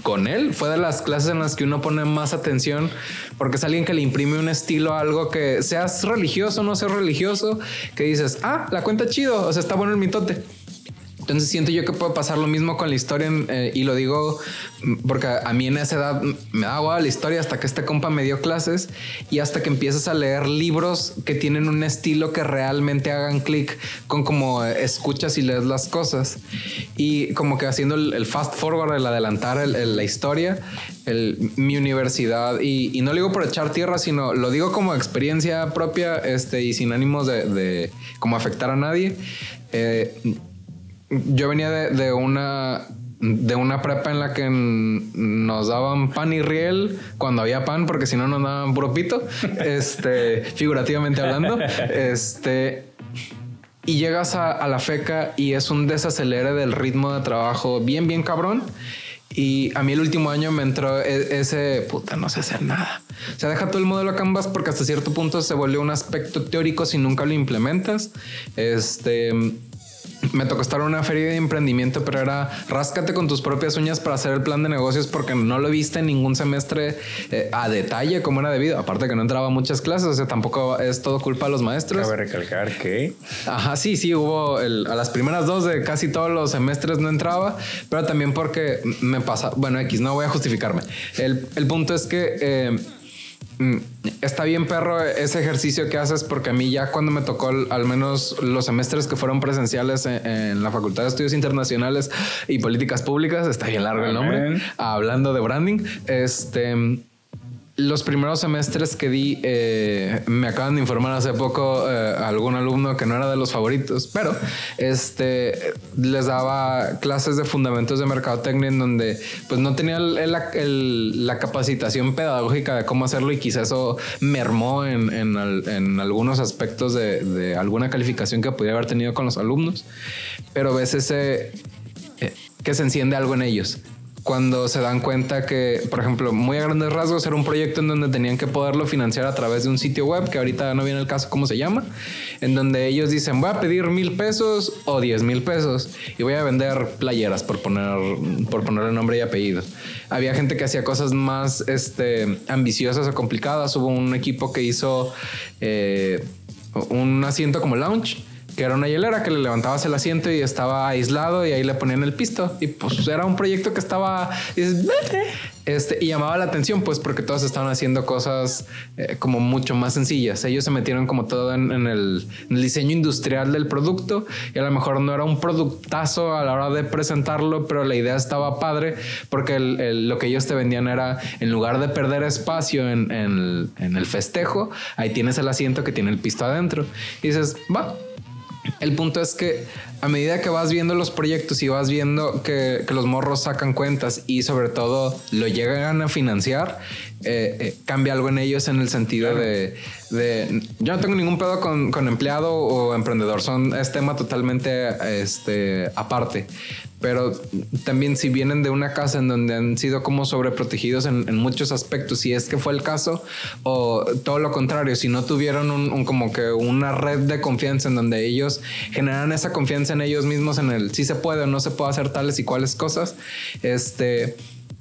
con él fue de las clases en las que uno pone más atención porque es alguien que le imprime un estilo algo que seas religioso o no seas religioso, que dices, ah, la cuenta chido, o sea, está bueno el mitote. Entonces siento yo que puede pasar lo mismo con la historia eh, y lo digo porque a mí en esa edad me da agua la historia hasta que este compa me dio clases y hasta que empiezas a leer libros que tienen un estilo que realmente hagan clic con cómo escuchas y lees las cosas y como que haciendo el, fast forward, el adelantar la historia, mi universidad y, no lo digo por echar tierra, sino lo digo como experiencia propia este, y sin ánimos de, de como afectar a nadie. Eh, yo venía de, una de una prepa en la que nos daban pan y riel cuando había pan, porque si no nos daban puro este, figurativamente hablando. Este, y llegas a, la feca y es un desacelere del ritmo de trabajo bien, bien cabrón. Y a mí el último año me entró e, ese puta, no sé hacer nada. O sea, deja todo el modelo Canvas porque hasta cierto punto se vuelve un aspecto teórico si nunca lo implementas. Este me tocó estar en una feria de emprendimiento, pero era ráscate con tus propias uñas para hacer el plan de negocios porque no lo viste en ningún semestre eh, a detalle como era debido. Aparte que no entraba a muchas clases, o sea, tampoco es todo culpa de los maestros. Cabe recalcar que. Ajá, sí, sí, hubo a las primeras dos de casi todos los semestres no entraba, pero también porque me pasa. Bueno, X, no voy a justificarme. El, el punto es que. Eh, está bien, perro, ese ejercicio que haces, porque a mí ya cuando me tocó al menos los semestres que fueron presenciales en, la Facultad de Estudios Internacionales y Políticas Públicas, está bien largo el nombre, hablando de branding, este los primeros semestres que di, eh, me acaban de informar hace poco eh, algún alumno que no era de los favoritos, pero este les daba clases de fundamentos de mercadotecnia en donde pues no tenía la capacitación pedagógica de cómo hacerlo y quizás eso mermó en, en, algunos aspectos de, de, alguna calificación que pudiera haber tenido con los alumnos, pero ves ese eh, que se enciende algo en ellos cuando se dan cuenta que, por ejemplo, muy a grandes rasgos era un proyecto en donde tenían que poderlo financiar a través de un sitio web, que ahorita no viene el caso cómo se llama, en donde ellos dicen, voy a pedir mil pesos o diez mil pesos y voy a vender playeras por poner, por ponerle nombre y apellido. había gente que hacía cosas más este, ambiciosas o complicadas. Hubo un equipo que hizo eh, un asiento como lounge que era una hielera que le levantabas el asiento y estaba aislado y ahí le ponían el pisto. Y pues era un proyecto que estaba este y llamaba la atención pues porque todos estaban haciendo cosas eh, como mucho más sencillas. Ellos se metieron como todo en, el, diseño industrial del producto y a lo mejor no era un productazo a la hora de presentarlo pero la idea estaba padre porque lo que ellos te vendían era en lugar de perder espacio en, en el festejo ahí tienes el asiento que tiene el pisto adentro. Y dices va el punto es que a medida que vas viendo los proyectos y vas viendo que, los morros sacan cuentas y sobre todo lo llegan a financiar, eh, eh, cambia algo en ellos en el sentido de, yo no tengo ningún pedo con, con, empleado o emprendedor, son es tema totalmente este, aparte. Pero también si vienen de una casa en donde han sido como sobreprotegidos en, en muchos aspectos, si es que fue el caso, o todo lo contrario, si no tuvieron un, como que una red de confianza en donde ellos generan esa confianza en ellos mismos, en el si se puede o no se puede hacer tales y cuales cosas, este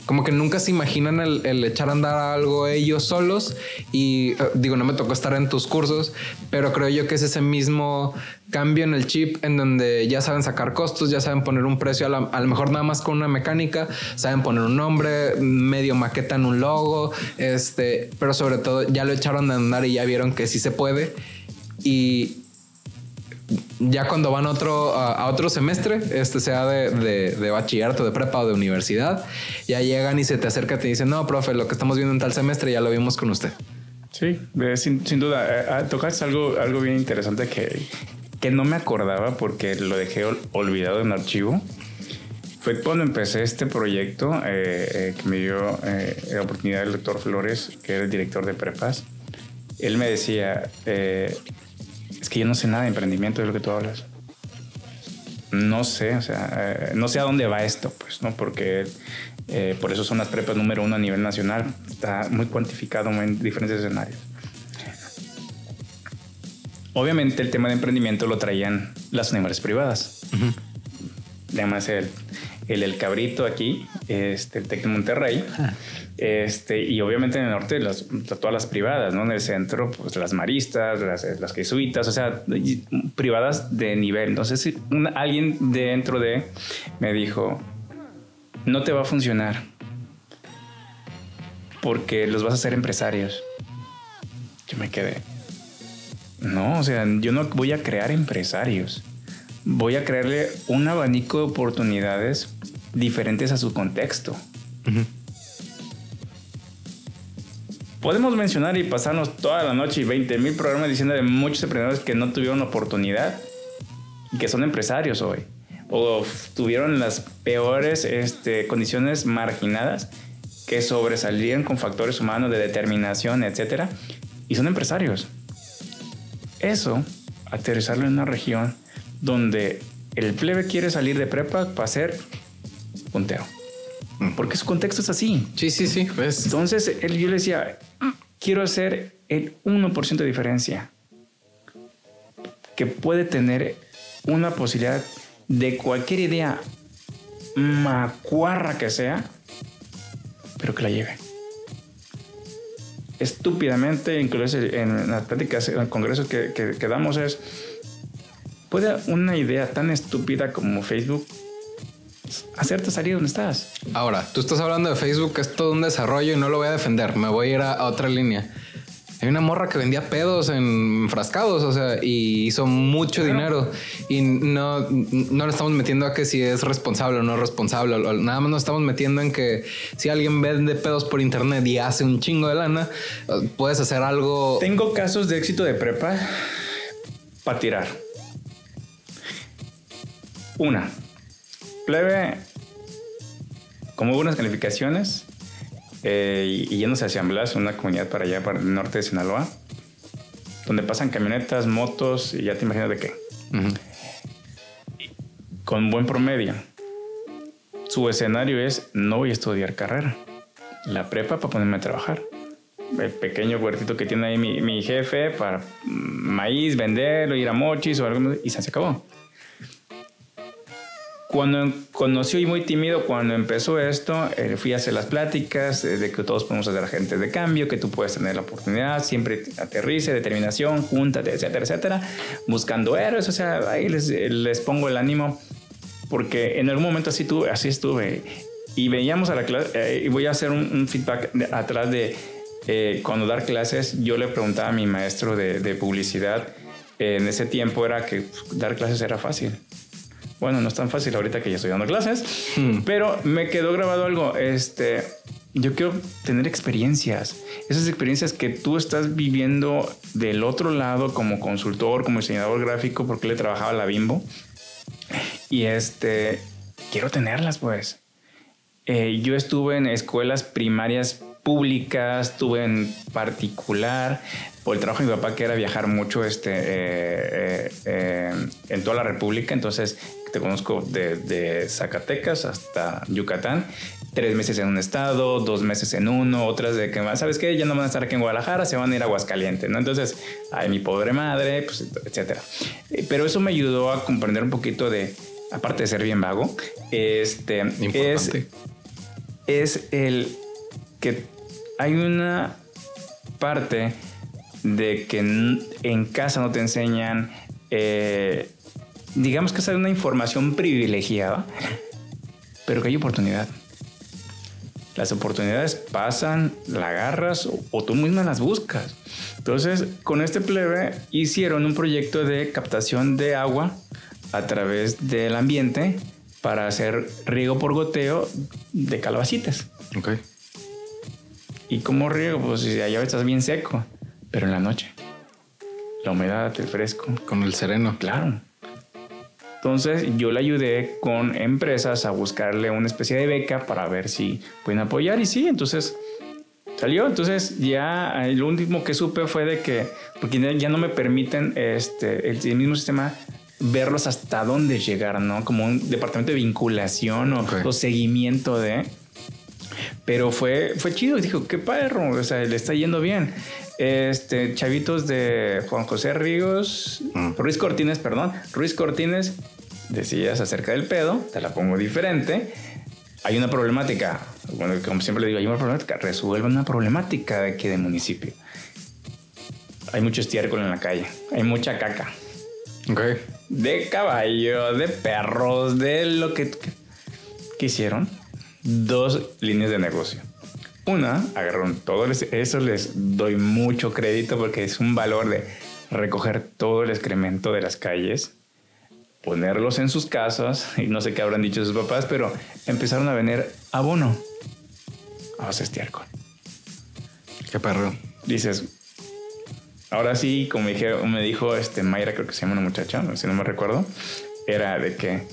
como que nunca se imaginan el, echar a andar algo ellos solos y eh, digo, no me tocó estar en tus cursos, pero creo yo que es ese mismo cambio en el chip en donde ya saben sacar costos, ya saben poner un precio, a, lo mejor nada más con una mecánica, saben poner un nombre, medio maquetan un logo, este, pero sobre todo ya lo echaron a andar y ya vieron que sí se puede. Y ya cuando van otro, a, otro semestre, este sea de, de, bachillerato, de prepa o de universidad, ya llegan y se te acercan y te dicen, no, profe, lo que estamos viendo en tal semestre ya lo vimos con usted. Sí, sin, sin, duda. Eh, ah, tocaste algo, algo bien interesante que, que no me acordaba porque lo dejé olvidado en archivo. Fue cuando empecé este proyecto eh, eh, que me dio la oportunidad el doctor Flores, que era el director de prepas. Él me decía, es que yo no sé nada de emprendimiento de lo que tú hablas. No sé, o sea, eh, no sé a dónde va esto, pues, ¿no? Porque eh, por eso son las prepas número uno a nivel nacional. Está muy cuantificado en diferentes escenarios. Obviamente el tema de emprendimiento lo traían las universidades privadas. Además el, el, el Cabrito aquí, este, el TEC de Monterrey. Este, y obviamente en el norte las, todas las privadas, ¿no? En el centro, pues las maristas, las, las jesuitas, o sea, privadas de nivel. Entonces, alguien dentro de me dijo, no te va a funcionar porque los vas a hacer empresarios. Yo me quedé. No, o sea, yo no voy a crear empresarios. Voy a crearle un abanico de oportunidades diferentes a su contexto. Podemos mencionar y pasarnos toda la noche y 20 mil programas diciendo de muchos emprendedores que no tuvieron oportunidad y que son empresarios hoy. O tuvieron las peores este, condiciones marginadas que sobresalían con factores humanos de determinación, etc. Y son empresarios. Eso, aterrizarlo en una región donde el plebe quiere salir de prepa para ser puntero. Porque su contexto es así. Sí, sí, sí. Entonces él, yo le decía, quiero hacer el 1% de diferencia que puede tener una posibilidad de cualquier idea macuarra que sea, pero que la lleve. Estúpidamente, incluso en las pláticas, en congresos que, que damos es, puede una idea tan estúpida como Facebook hacerte salir donde estás. Ahora, tú estás hablando de Facebook, es todo un desarrollo y no lo voy a defender. Me voy a ir a, otra línea. Hay una morra que vendía pedos en frascados, o sea, y hizo mucho dinero. Y no, no le estamos metiendo a que si es responsable o no responsable. Nada más nos estamos metiendo en que si alguien vende pedos por internet y hace un chingo de lana, puedes hacer algo. Tengo casos de éxito de prepa para tirar. Una, plebe, como unas calificaciones, eh, y, yéndose hacia Amblas, una comunidad para allá, para el norte de Sinaloa, donde pasan camionetas, motos, y ya te imaginas de qué. Con buen promedio. Su escenario es, no voy a estudiar carrera. La prepa para ponerme a trabajar. El pequeño huertito que tiene ahí mi, mi jefe para maíz, venderlo, ir a mochis o algo, y se acabó. Cuando conoció y muy tímido, cuando empezó esto, eh, fui a hacer las pláticas eh, de que todos podemos ser agentes de cambio, que tú puedes tener la oportunidad, siempre aterrice, determinación, júntate, etcétera, etcétera, buscando héroes, o sea, ahí les, les pongo el ánimo, porque en algún momento así, tuve, así estuve. Y veíamos a la clase, eh, y voy a hacer un, feedback atrás de cuando dar clases, yo le preguntaba a mi maestro de, de publicidad, en ese tiempo era que pues, dar clases era fácil bueno, no es tan fácil ahorita que ya estoy dando clases, hmm. pero me quedó grabado algo. Este, yo quiero tener experiencias, esas experiencias que tú estás viviendo del otro lado como consultor, como diseñador gráfico, porque le trabajaba a la Bimbo. Y este, quiero tenerlas, pues. Eh, yo estuve en escuelas primarias públicas, estuve en particular, por el trabajo de mi papá que era viajar mucho este, eh, eh, en toda la República, entonces te conozco de, Zacatecas hasta Yucatán, tres meses en un estado, dos meses en uno, otras de que, ¿sabes qué? Ya no van a estar aquí en Guadalajara, se van a ir a Aguascalientes, ¿no? Entonces, ay, mi pobre madre, pues, etcétera. Eh, pero eso me ayudó a comprender un poquito de, aparte de ser bien vago, este, es, es el que hay una parte de que en casa no te enseñan eh, digamos que es una información privilegiada, pero que hay oportunidad. Las oportunidades pasan, la agarras o, tú misma las buscas. Entonces, con este plebe hicieron un proyecto de captación de agua a través del ambiente para hacer riego por goteo de calabacitas. Ok. ¿Y cómo riego? Pues si allá estás bien seco, pero en la noche. La humedad, el fresco. Con el sereno. Claro. Entonces yo le ayudé con empresas a buscarle una especie de beca para ver si pueden apoyar y sí, entonces salió. Entonces ya lo último que supe fue de que, porque ya no me permiten este, el, mismo sistema verlos hasta dónde llegar, ¿no? Como un departamento de vinculación o, seguimiento de... Pero fue, fue chido, dijo, qué perro, o sea, le está yendo bien. Este, chavitos de Juan José Ríos, mm. Ruiz Cortines, perdón, Ruiz Cortines decías acerca del pedo, te la pongo diferente. Hay una problemática, bueno, como siempre le digo, hay una problemática, resuelve una problemática de aquí de municipio. Hay mucho estiércol en la calle, hay mucha caca. Ok. De caballo, de perros, de lo que, que hicieron. Dos líneas de negocio. Una, agarraron todo, eso les doy mucho crédito porque es un valor de recoger todo el excremento de las calles ponerlos en sus casas, y no sé qué habrán dicho sus papás, pero empezaron a vender abono a base estiércol. Qué perro. Dices, ahora sí, como dije, me dijo este Mayra, creo que se llama una muchacha, si no me recuerdo, era de que,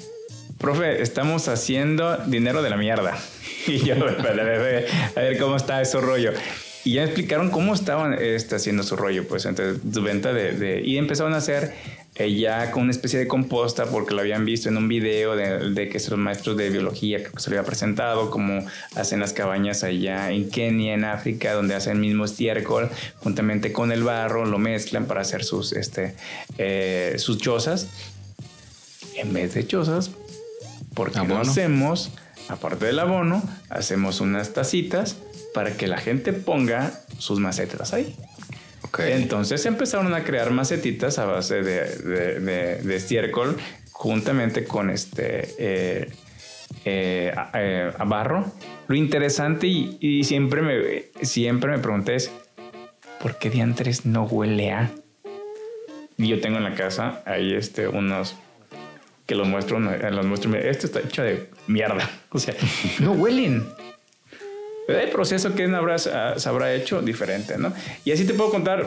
profe, estamos haciendo dinero de la mierda. Y yo, a ver cómo está ese rollo. Y ya explicaron cómo estaban este, haciendo su rollo, pues, entonces, su venta de, de, Y empezaron a hacer ella con una especie de composta porque lo habían visto en un video de, de que son maestros de biología que se lo había presentado, como hacen las cabañas allá en Kenia, en África, donde hacen el mismo estiércol juntamente con el barro, lo mezclan para hacer sus, este, eh, sus chozas. En vez de chozas, porque no hacemos, aparte del abono, hacemos unas tacitas para que la gente ponga sus macetas ahí. Entonces empezaron a crear macetitas a base de, estiércol juntamente con este eh, eh, eh, a, barro. Lo interesante y, siempre, me, siempre me pregunté es, ¿por qué diantres no huele a? Y yo tengo en la casa ahí este, unos que los muestro, los muestro, esto está hecho de mierda. O sea, no huelen el proceso que habrá, se habrá hecho diferente, ¿no? Y así te puedo contar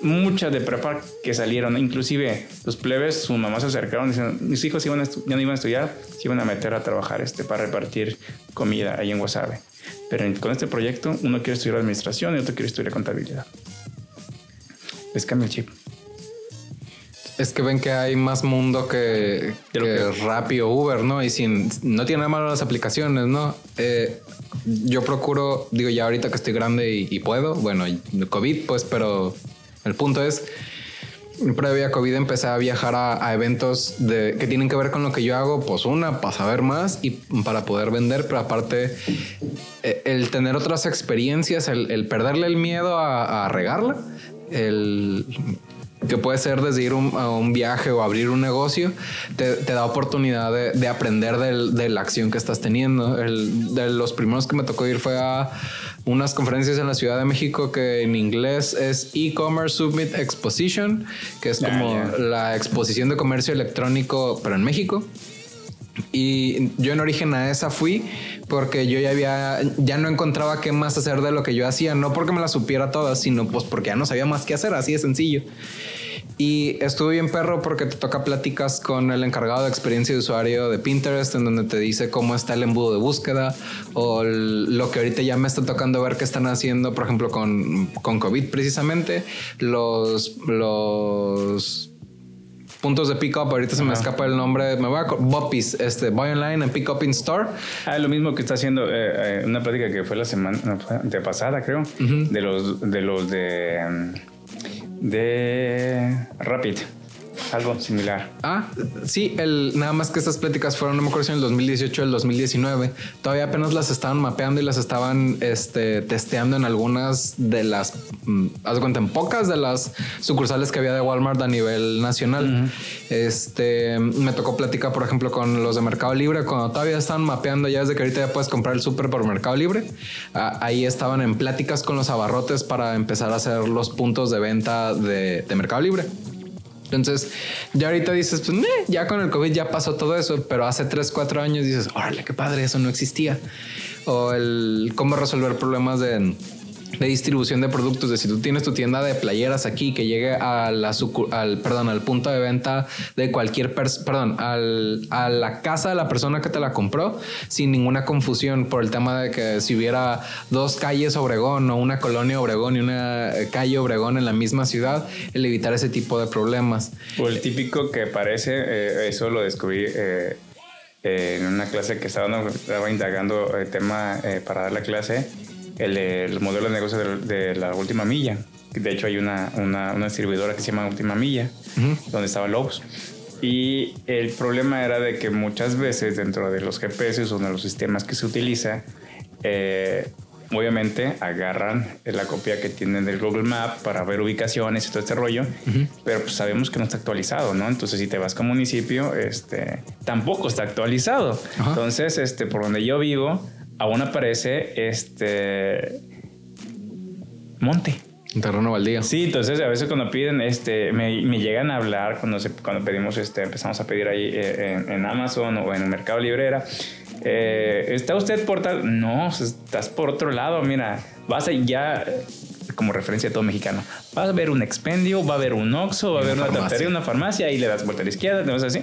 muchas de prepa que salieron, inclusive los plebes, su mamá se acercaron diciendo, mis hijos iban ya no iban a estudiar, se iban a meter a trabajar este, para repartir comida ahí en Guasave. Pero con este proyecto uno quiere estudiar administración y otro quiere estudiar contabilidad. Les cambia el chip. Es que ven que hay más mundo que, que, Rappi o Uber, ¿no? Y sin, no tiene nada malo las aplicaciones, ¿no? Eh, yo procuro, digo, ya ahorita que estoy grande y, puedo, bueno, COVID, pues, pero el punto es, previa COVID empecé a viajar a, eventos de, que tienen que ver con lo que yo hago, pues una, para saber más y para poder vender, pero aparte eh, el tener otras experiencias, el, perderle el miedo a, regarla, el que puede ser desde ir a un viaje o abrir un negocio, te, da oportunidad de, aprender de la acción que estás teniendo. de los primeros que me tocó ir fue a unas conferencias en la Ciudad de México que en inglés es E-Commerce Summit Exposition, que es como la exposición de comercio electrónico, pero en México. Y yo en origen a esa fui porque yo ya había, ya no encontraba qué más hacer de lo que yo hacía, no porque me la supiera todas, sino pues porque ya no sabía más qué hacer, así de sencillo. Y estuve bien perro porque te toca pláticas con el encargado de experiencia de usuario de Pinterest, en donde te dice cómo está el embudo de búsqueda o lo que ahorita ya me está tocando ver que están haciendo, por ejemplo, con, con COVID precisamente, los, los puntos de pick up. Ahorita se me escapa el nombre. Me voy a Boppies, este Buy Online and Pick Up in Store. Ah, lo mismo que está haciendo eh, eh, una plática que fue la semana de pasada, creo, de los de los de de Rapid algo similar. Ah, sí, el, nada más que estas pláticas fueron, no me acuerdo si en el 2018 o el 2019. Todavía apenas las estaban mapeando y las estaban este, testeando en algunas de las, mm, haz cuenta, en pocas de las sucursales que había de Walmart a nivel nacional. Este, me tocó platicar, por ejemplo, con los de Mercado Libre, cuando todavía estaban mapeando, ya desde que ahorita ya puedes comprar el súper por Mercado Libre. ahí estaban en pláticas con los abarrotes para empezar a hacer los puntos de venta de, de Mercado Libre. Entonces, ya ahorita dices, pues, ya con el COVID ya pasó todo eso, pero hace 3, 4 años dices, órale, qué padre, eso no existía. O el cómo resolver problemas de de distribución de productos. De si tú tienes tu tienda de playeras aquí que llegue a la al, perdón, al punto de venta de cualquier perdón, al, a la casa de la persona que te la compró sin ninguna confusión por el tema de que si hubiera dos calles Obregón o una colonia Obregón y una calle Obregón en la misma ciudad, el evitar ese tipo de problemas. O el típico que parece, eh, eso lo descubrí. Eh, en una clase que estaba, estaba indagando el tema eh, para dar la clase, el, modelo de negocio de, la última milla. De hecho, hay una, una, una distribuidora que se llama Última Milla, donde estaba Lobos. Y el problema era de que muchas veces dentro de los GPS o de los sistemas que se utiliza, eh, obviamente agarran la copia que tienen del Google Map para ver ubicaciones y todo este rollo, pero pues sabemos que no está actualizado, ¿no? Entonces si te vas a municipio, este, tampoco está actualizado. Entonces, este, por donde yo vivo, aún aparece este monte. Un terreno baldío. Sí, entonces a veces cuando piden, este, me, llegan a hablar cuando, cuando pedimos, este, empezamos a pedir ahí eh, en, Amazon o en el Mercado Librera. Eh, ¿Está usted por tal? No, estás por otro lado. Mira, vas a ya, como referencia a todo mexicano, vas a ver un expendio, va a haber un Oxxo, va a haber una farmacia. una farmacia, ahí le das vuelta a la izquierda, te vas así.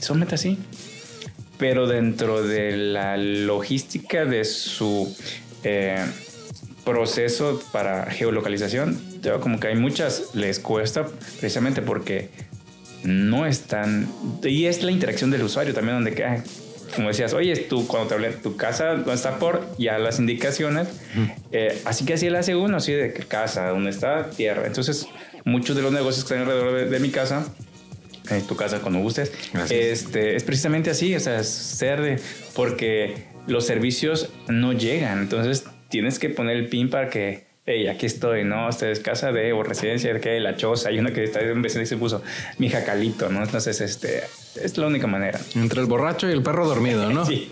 Son así pero dentro de la logística de su eh, proceso para geolocalización, como que hay muchas, les cuesta precisamente porque no están, y es la interacción del usuario también donde que, ah, como decías, oye, tú cuando te hablé, tu casa no está por ya las indicaciones, eh, así que así le hace uno, así de casa, dónde está, tierra. Entonces, muchos de los negocios que están alrededor de mi casa en tu casa cuando gustes. Este, es precisamente así, o sea, ser de, porque los servicios no llegan, entonces tienes que poner el pin para que, hey, aquí estoy, ¿no? Esta es casa de o residencia de la choza, hay una que está en vecino y se puso mi jacalito, ¿no? Entonces, este, es la única manera. Entre el borracho y el perro dormido, ¿no? sí.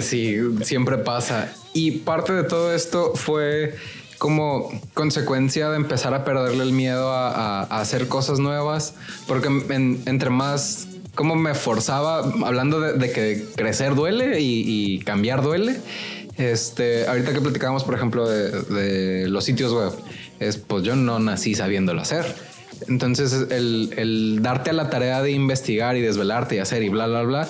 sí, siempre pasa. Y parte de todo esto fue como consecuencia de empezar a perderle el miedo a, hacer cosas nuevas, porque entre más como me forzaba, hablando de, que crecer duele y, cambiar duele, este, ahorita que platicábamos, por ejemplo, de, de, los sitios web, es pues yo no nací sabiéndolo hacer. Entonces, el, darte a la tarea de investigar y desvelarte y hacer y bla, bla, bla,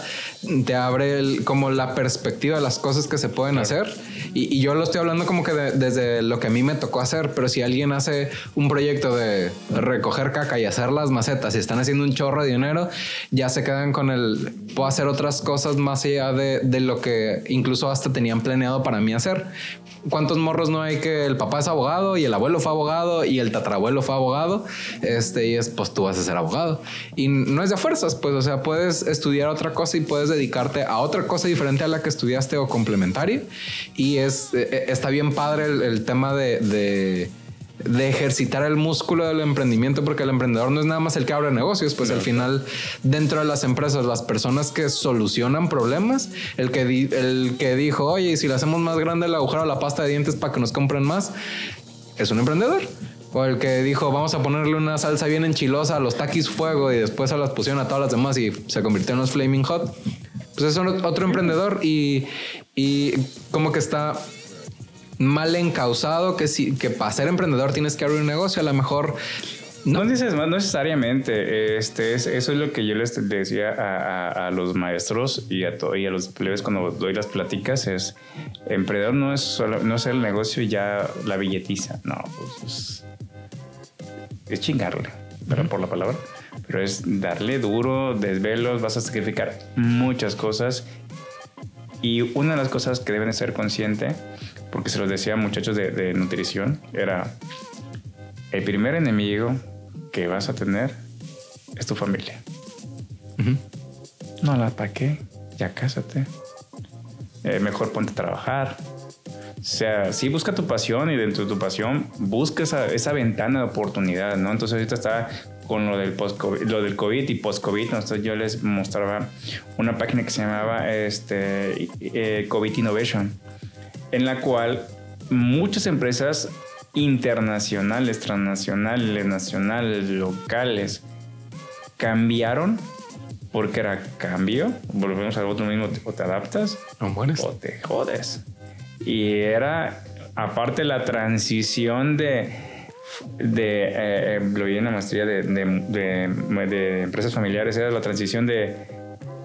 te abre como la perspectiva de las cosas que se pueden hacer. Y, yo lo estoy hablando como que desde lo que a mí me tocó hacer, pero si alguien hace un proyecto de recoger caca y hacer las macetas y están haciendo un chorro de dinero, ya se quedan con el, puedo hacer otras cosas más allá de, de lo que incluso hasta tenían planeado para mí hacer. ¿Cuántos morros no hay que el papá es abogado y el abuelo fue abogado y el tatarabuelo fue abogado? Este, y es, pues tú vas a ser abogado. Y no es de fuerzas, pues, o sea, puedes estudiar otra cosa y puedes dedicarte a otra cosa diferente a la que estudiaste o complementaria. Y es, eh, eh, está bien padre el, tema de, de de ejercitar el músculo del emprendimiento, porque el emprendedor no es nada más el que abre negocios, pues al final dentro de las empresas, las personas que solucionan problemas, el que, el que dijo, oye, si le hacemos más grande el agujero a la pasta de dientes para que nos compren más, es un emprendedor. O el que dijo, vamos a ponerle una salsa bien enchilosa a los taquis fuego y después se las pusieron a todas las demás y se convirtió en los Flaming Hot. Pues es otro emprendedor y, y como que está mal encausado que, si, que para ser emprendedor tienes que abrir un negocio. A lo mejor no. dices más necesariamente. Este, es, eso es lo que yo les decía a, a, los maestros y a, y a los plebes cuando doy las pláticas. Es emprendedor no es solo no es el negocio y ya la billetiza. No, pues es, chingarle, pero por la palabra. Pero es darle duro, desvelos, vas a sacrificar muchas cosas. Y una de las cosas que deben ser consciente, porque se los decía a muchachos de, de nutrición, era el primer enemigo que vas a tener es tu familia. No la para qué, ya cásate. Eh, mejor ponte a trabajar. O sea, sí busca tu pasión y dentro de tu pasión busca esa, esa ventana de oportunidad, ¿no? Entonces ahorita está con lo del, post -COVID, lo del COVID y post-COVID. Entonces yo les mostraba una página que se llamaba este, eh, COVID Innovation, en la cual muchas empresas internacionales, transnacionales, nacionales, locales, cambiaron porque era cambio. Volvemos al otro mismo, o te adaptas o te jodes. Y era, aparte, la transición de, de eh, lo vi en la maestría de, de, de empresas familiares, era la transición de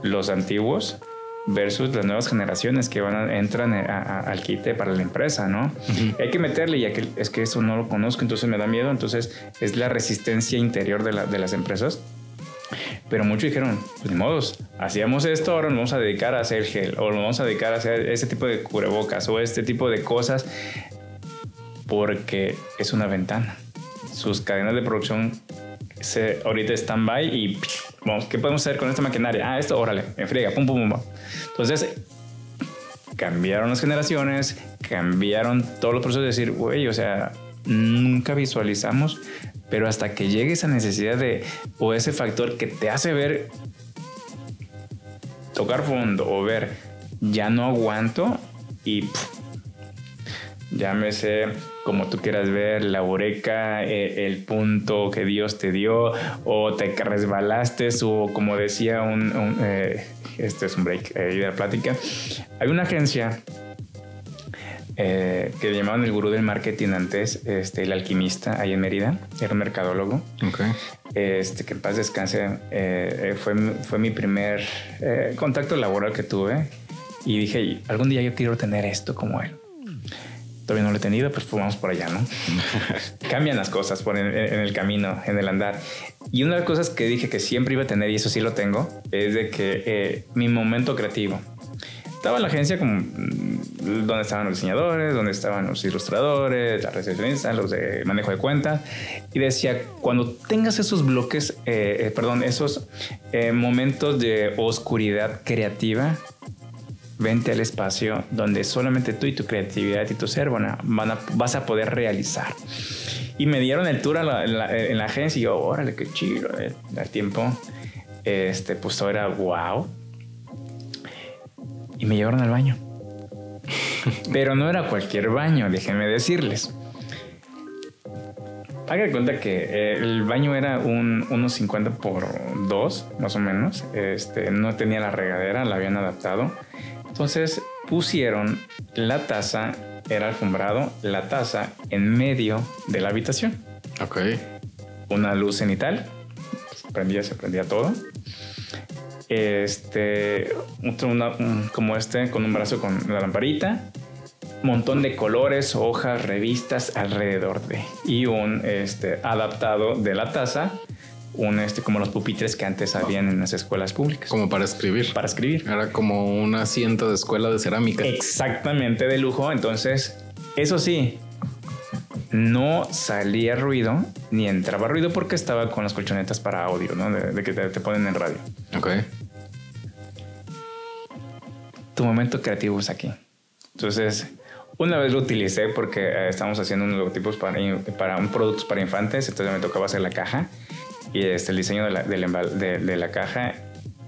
los antiguos versus las nuevas generaciones que van a, entran al quite para la empresa, ¿no? Hay que meterle, ya que es que eso no lo conozco, entonces me da miedo, entonces es la resistencia interior de, de las empresas. Pero muchos dijeron, pues ni modos, hacíamos esto, ahora nos vamos a dedicar a hacer gel, o nos vamos a dedicar a hacer ese tipo de cubrebocas, o este tipo de cosas, porque es una ventana. Sus cadenas de producción se, ahorita están by y vamos, ¿qué podemos hacer con esta maquinaria? Ah, esto, órale, en friega, pum, pum, pum. Entonces, cambiaron las generaciones, cambiaron todos los procesos de decir, güey, o sea, nunca visualizamos, pero hasta que llegue esa necesidad de, o ese factor que te hace ver, tocar fondo o ver, ya no aguanto y llámese como tú quieras ver, la ureca, eh, el punto que Dios te dio, o te resbalaste, o como decía un, eh, este es un break eh, de la plática, hay una agencia que llamaban el gurú del marketing antes, este, el alquimista, ahí en Mérida, era un mercadólogo. Este, que en paz descanse, fue, fue mi primer contacto laboral que tuve y dije, algún día yo quiero tener esto como él todavía no lo he tenido, pues, pues vamos por allá, ¿no? Cambian las cosas por en, el camino, en el andar. Y una de las cosas que dije que siempre iba a tener, y eso sí lo tengo, es de que eh, mi momento creativo. Estaba en la agencia como mm, donde estaban los diseñadores, donde estaban los ilustradores, las recepcionistas, los de manejo de cuentas. Y decía, cuando tengas esos bloques, eh, eh, perdón, esos momentos de oscuridad creativa, vente al espacio donde solamente tú y tu creatividad y tu ser van a, vas a poder realizar. Y me dieron el tour en, la, agencia y yo, órale, qué chido, eh, el tiempo. Este, pues todo era wow. Y me llevaron al baño. Pero no era cualquier baño, déjenme decirles. Haga de cuenta que eh, el baño era un 1.50 por 2, más o menos. Este, no tenía la regadera, la habían adaptado. Entonces pusieron la taza, era alfombrado, la taza en medio de la habitación. Ok. Una luz cenital, prendía, se prendía todo. Este, otro como este, con un brazo con la lamparita, montón de colores, hojas, revistas alrededor de y un este, adaptado de la taza un este como los pupitres que antes habían en las escuelas públicas. Como para escribir. Para escribir. Era como un asiento de escuela de cerámica. Exactamente de lujo. Entonces, eso sí, no salía ruido ni entraba ruido porque estaba con las colchonetas para audio, ¿no? De, que te, te, ponen en radio. Ok. Tu momento creativo es aquí. Entonces, una vez lo utilicé porque eh, estábamos haciendo unos logotipos para, para un productos para infantes, entonces me tocaba hacer la caja y este, el diseño de la, de, de la caja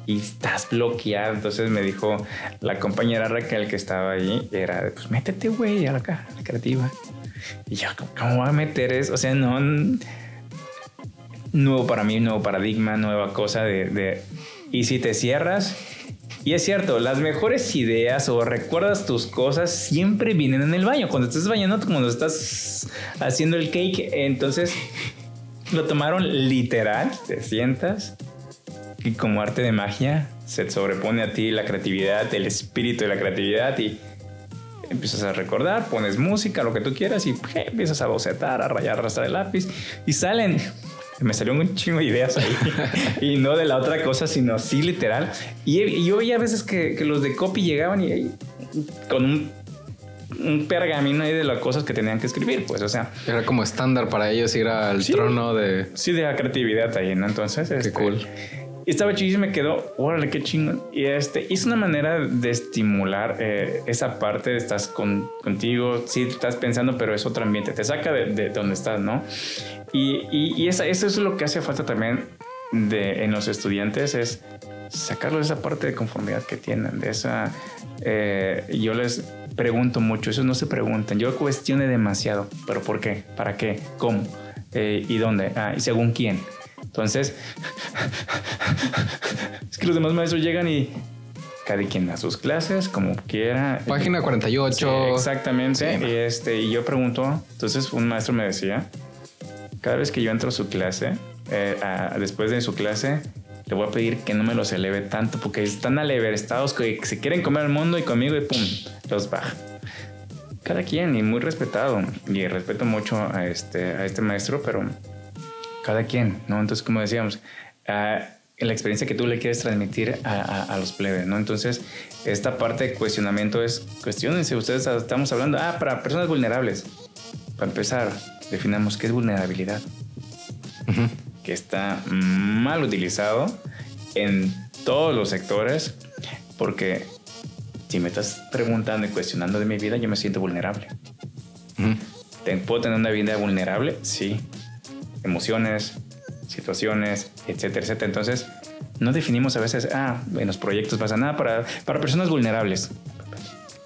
y estás bloqueado. Entonces me dijo la compañera Raquel que estaba ahí, era, pues métete, güey, a la caja creativa. Y yo, ¿cómo voy a meter eso? O sea, no... Nuevo para mí, nuevo paradigma, nueva cosa de, de... Y si te cierras, y es cierto, las mejores ideas o recuerdas tus cosas siempre vienen en el baño. Cuando estás bañando, cuando estás haciendo el cake, entonces lo tomaron literal, te sientas y como arte de magia se sobrepone a ti la creatividad, el espíritu de la creatividad y empiezas a recordar, pones música, lo que tú quieras y empiezas a bocetar, a rayar, arrastrar el lápiz y salen. Me salió un chingo de ideas ahí. y no de la otra cosa, sino sí literal. Y, yo veía a veces que, los de copy llegaban y, con un un pergamino ahí de las cosas que tenían que escribir, pues, o sea. Era como estándar para ellos ir al trono de. Sí, de la creatividad ahí, ¿no? Entonces. Qué este, cool. Y estaba chidísimo y me quedó, órale, qué chingón. Y este, es una manera de estimular eh, esa parte, estás con, contigo, sí, estás pensando, pero es otro ambiente, te saca de, de donde estás, ¿no? Y, y, esa, eso es lo que hace falta también de, en los estudiantes, es sacarlo de esa parte de conformidad que tienen, de esa... Eh, yo les pregunto mucho, eso no se preguntan, yo cuestioné demasiado, pero ¿por qué? ¿Para qué? ¿Cómo? Eh, ¿Y dónde? Ah, ¿Y según quién? Entonces, es que los demás maestros llegan y cada quien a sus clases, como quiera. Página 48. exactamente. Y, este, y yo pregunto, entonces un maestro me decía, cada vez que yo entro a su clase, eh, después de su clase, le voy a pedir que no me los eleve tanto porque están estados que se quieren comer el mundo y conmigo y pum, los baja. Cada quien y muy respetado y respeto mucho a este, a este maestro, pero cada quien, ¿no? Entonces, como decíamos, uh, la experiencia que tú le quieres transmitir a, los plebes, ¿no? Entonces, esta parte de cuestionamiento es, cuestionense, ustedes estamos hablando, ah, para personas vulnerables. Para empezar, definamos qué es vulnerabilidad. Que está mal utilizado en todos los sectores, porque si me estás preguntando y cuestionando de mi vida, yo me siento vulnerable. ¿Puedo tener una vida vulnerable? Sí emociones, situaciones, etcétera, etcétera. Entonces, no definimos a veces, ah, en los proyectos pasa nada para, para personas vulnerables.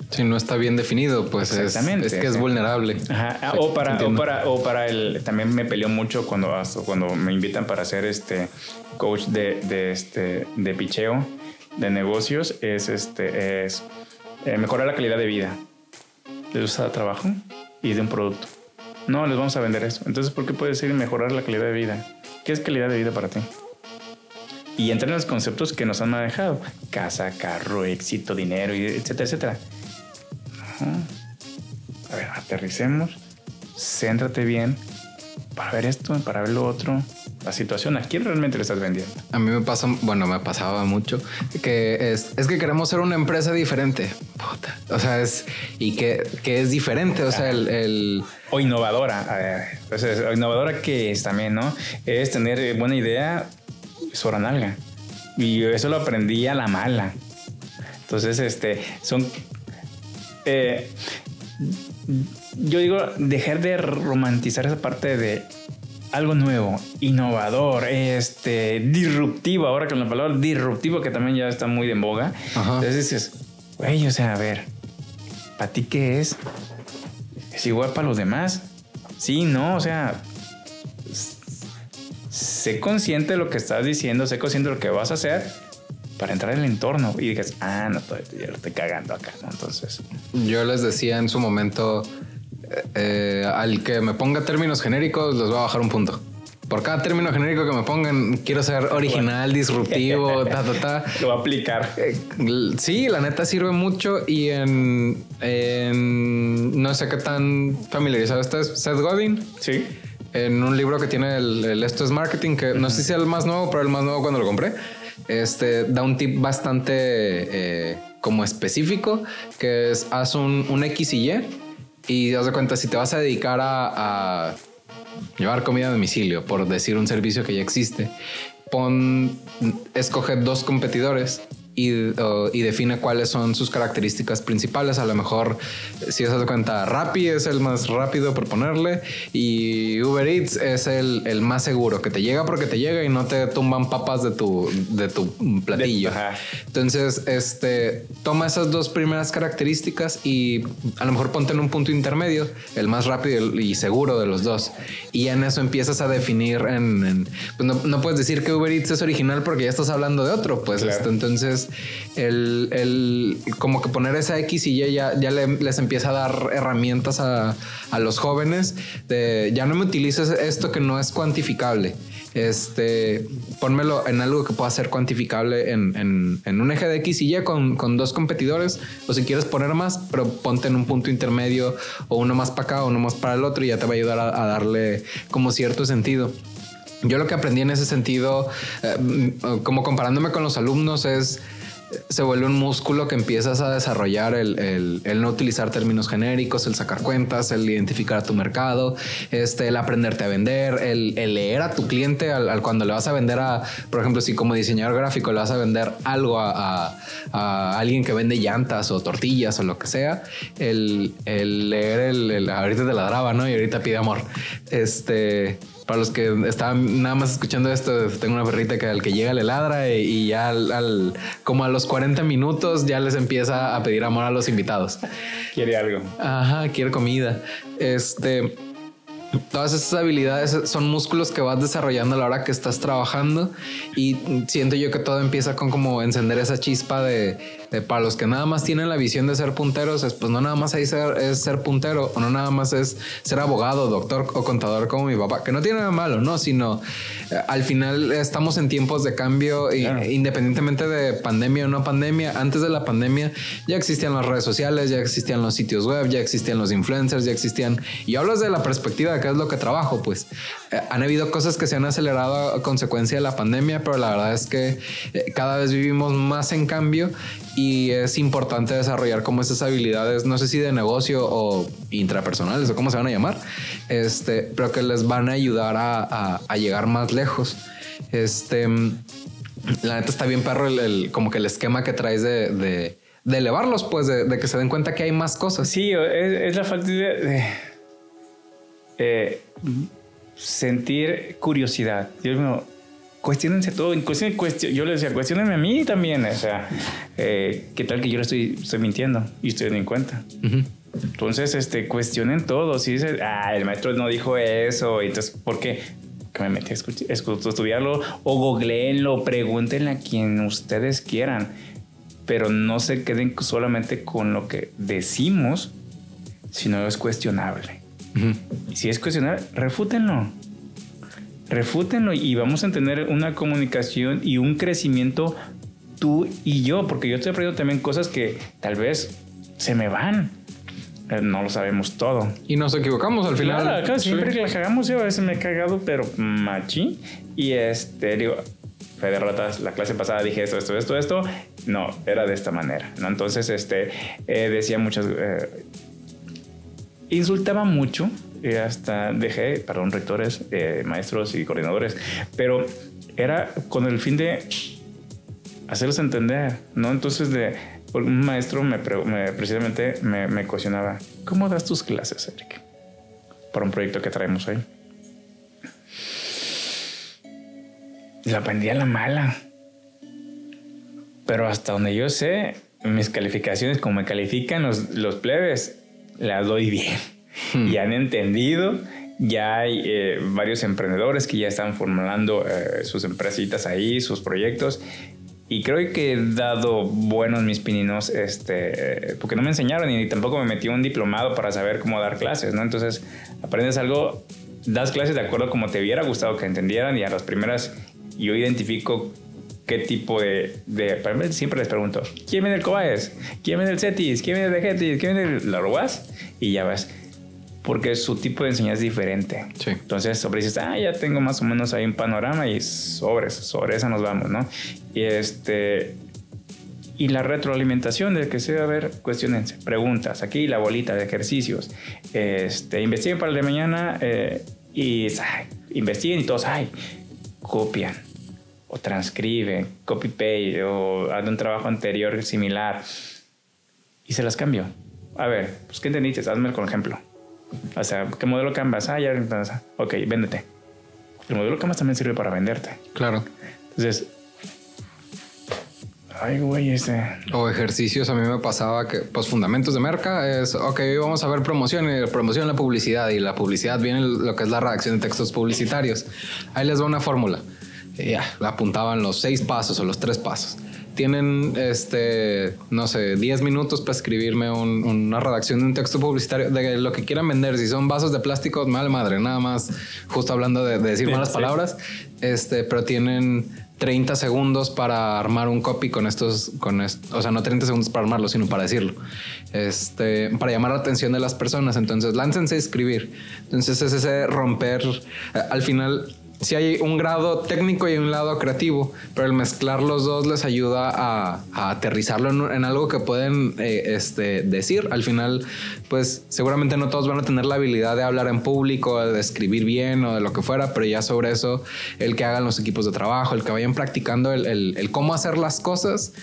Si no está bien definido, pues es, es, que es vulnerable. Ajá. O para, o para, o para el, también me peleó mucho cuando, cuando me invitan para ser este coach de, de este, de picheo, de negocios, es este, es eh, mejorar la calidad de vida de su trabajo y de un producto. No, les vamos a vender eso. Entonces, ¿por qué puede ser mejorar la calidad de vida? ¿Qué es calidad de vida para ti? Y entran los conceptos que nos han manejado. Casa, carro, éxito, dinero, etcétera, etcétera. A ver, aterricemos. Céntrate bien para ver esto, para ver lo otro la situación, ¿a quién realmente le estás vendiendo? A mí me pasa, bueno, me pasaba mucho que es, es que queremos ser una empresa diferente. O sea, es y que, que es diferente. O sea, el, o innovadora. Entonces, innovadora que es también, ¿no? Es tener buena idea, sobra nalga. Y eso lo aprendí a la mala. Entonces, este, son. Eh, yo digo, dejar de romantizar esa parte de algo nuevo, innovador, este, disruptivo, ahora con la palabra disruptivo que también ya está muy de boga. Entonces dices, güey, o sea, a ver, ¿para ti qué es? ¿Es igual para los demás? Sí, no, o sea, sé consciente de lo que estás diciendo, sé consciente de lo que vas a hacer para entrar en el entorno y digas, ah, no, lo estoy cagando acá, ¿no? Entonces. Yo les decía en su momento, eh, al que me ponga términos genéricos, les voy a bajar un punto. Por cada término genérico que me pongan, quiero ser original, disruptivo, ta, ta, ta. Lo voy a aplicar. Eh, sí, la neta sirve mucho y en, no sé qué tan familiarizado estás, Seth Godin. Sí. En un libro que tiene el, Esto es Marketing, que no sé si es el más nuevo, pero el más nuevo cuando lo compré. Este da un tip bastante eh, como específico, que es haz un, un X y Y Y haz de cuenta, si te vas a dedicar a, llevar comida a domicilio, por decir un servicio que ya existe, pon, escoge dos competidores y, y, define cuáles son sus características principales. A lo mejor, si os das cuenta, Rappi es el más rápido por ponerle y Uber Eats es el, el, más seguro, que te llega porque te llega y no te tumban papas de tu, de tu platillo. Entonces, este, toma esas dos primeras características y a lo mejor ponte en un punto intermedio, el más rápido y seguro de los dos. Y en eso empiezas a definir en... pues no, no, puedes decir que Uber Eats es original porque ya estás hablando de otro, pues claro. este, entonces el, el, como que poner esa X y Y ya, ya le, les empieza a dar herramientas a, a, los jóvenes de ya no me utilices esto que no es cuantificable. Este, pónmelo en algo que pueda ser cuantificable en, en, en un eje de X y Y con, con, dos competidores, o si quieres poner más, pero ponte en un punto intermedio o uno más para acá o uno más para el otro y ya te va a ayudar a, a darle como cierto sentido. Yo lo que aprendí en ese sentido, eh, como comparándome con los alumnos, es se vuelve un músculo que empiezas a desarrollar el, el, no utilizar términos genéricos, el sacar cuentas, el identificar a tu mercado, este, el aprenderte a vender, el, leer a tu cliente al, cuando le vas a vender a, por ejemplo, si como diseñador gráfico le vas a vender algo a, a, alguien que vende llantas o tortillas o lo que sea, el, leer el, ahorita te ladraba, ¿no? Y ahorita pide amor. Este para los que estaban nada más escuchando esto, tengo una perrita que al que llega le ladra y, y ya al, al, como a los 40 minutos ya les empieza a pedir amor a los invitados. Quiere algo. Ajá, quiere comida. Este, todas esas habilidades son músculos que vas desarrollando a la hora que estás trabajando y siento yo que todo empieza con como encender esa chispa de, de para los que nada más tienen la visión de ser punteros es pues no nada más ahí ser, es ser puntero o no nada más es ser abogado, doctor o contador como mi papá, que no tiene nada malo, no, sino eh, al final estamos en tiempos de cambio claro. y, independientemente de pandemia o no pandemia, antes de la pandemia ya existían las redes sociales, ya existían los sitios web, ya existían los influencers, ya existían y hablas de la perspectiva de qué es lo que trabajo, pues han habido cosas que se han acelerado a consecuencia de la pandemia, pero la verdad es que eh, cada vez vivimos más en cambio y es importante desarrollar como esas habilidades, no sé si de negocio o intrapersonales o cómo se van a llamar, este, pero que les van a ayudar a, llegar más lejos. Este, la neta está bien perro el, como que el esquema que traes de, elevarlos, pues de, de, que se den cuenta que hay más cosas. Sí, es, es la falta de, eh, sentir curiosidad. Dios mío, cuestionense todo, en cuestión, cuestion, yo les decía, cuestionenme a mí también, o sea, eh, ¿qué tal que yo le estoy, estoy mintiendo y estoy en cuenta? Uh -huh. Entonces, este, cuestionen todo, si dices, ah, el maestro no dijo eso, entonces, ¿por qué? Que me metí a estudiarlo o googleenlo, pregúntenle a quien ustedes quieran, pero no se queden solamente con lo que decimos, sino es cuestionable. Uh -huh. Si es cuestionable, refútenlo refútenlo y vamos a tener una comunicación y un crecimiento tú y yo, porque yo estoy aprendiendo también cosas que tal vez se me van. Eh, no lo sabemos todo. Y nos equivocamos al final. Claro, claro siempre sí. que la cagamos, yo a veces me he cagado, pero machi. Y este, digo, fe de ratas, la clase pasada dije esto, esto, esto, esto. No, era de esta manera. ¿no? Entonces, este, eh, decía muchas. Eh, insultaba mucho eh, hasta dejé, perdón, rectores, eh, maestros y coordinadores, pero era con el fin de hacerlos entender, ¿no? Entonces, de, un maestro me, me precisamente me, cuestionaba, ¿cómo das tus clases, Eric? Para un proyecto que traemos ahí. La aprendí a la mala. Pero hasta donde yo sé, mis calificaciones, como me califican los plebes, las doy bien hmm. y han entendido. Ya hay eh, varios emprendedores que ya están formulando eh, sus empresitas ahí, sus proyectos. Y creo que he dado buenos mis pininos, este, porque no me enseñaron y tampoco me metí un diplomado para saber cómo dar clases, ¿no? Entonces, aprendes algo, das clases de acuerdo como te hubiera gustado que entendieran y a las primeras yo identifico qué tipo de, de, siempre les pregunto quién viene del Cobaes quién viene del Cetis quién viene de Getis quién viene del Laruas y ya vas. Porque su tipo de enseñanza es diferente. Sí. entonces sobre dices ah ya tengo más o menos ahí un panorama y sobre sobre esa nos vamos no y este y la retroalimentación de que se va a ver, cuestiones, preguntas, aquí la bolita de ejercicios, este, investiguen para el de mañana eh, y investiguen y todos, ay, copian o transcriben, copy paste o hacen un trabajo anterior similar y se las cambio. A ver, pues ¿qué entendiste? Hazme con ejemplo. O sea, ¿qué modelo Canvas? Ah, ya, ok, véndete. El modelo Canvas también sirve para venderte. Claro. Entonces, Ay, güey, ese. O ejercicios, a mí me pasaba que, pues, fundamentos de merca es, ok, vamos a ver promoción y promoción la publicidad y la publicidad viene lo que es la redacción de textos publicitarios. Ahí les va una fórmula. Ya, la apuntaban los seis pasos o los tres pasos. Tienen, este, no sé, 10 minutos para escribirme una redacción de un texto publicitario de lo que quieran vender. Si son vasos de plástico, mal madre, nada más, justo hablando de, decir malas palabras. Este, pero tienen 30 segundos para armar un copy con estos, con o sea, no 30 segundos para armarlo, sino para decirlo, este, para llamar la atención de las personas. Entonces, láncense a escribir. Entonces, es ese romper, al final, si hay un grado técnico y un lado creativo, pero el mezclar los dos les ayuda a, aterrizarlo en, algo que pueden eh, este, decir. Al final, pues seguramente no todos van a tener la habilidad de hablar en público, de escribir bien o de lo que fuera, pero ya sobre eso, el que hagan los equipos de trabajo, el que vayan practicando el, cómo hacer las cosas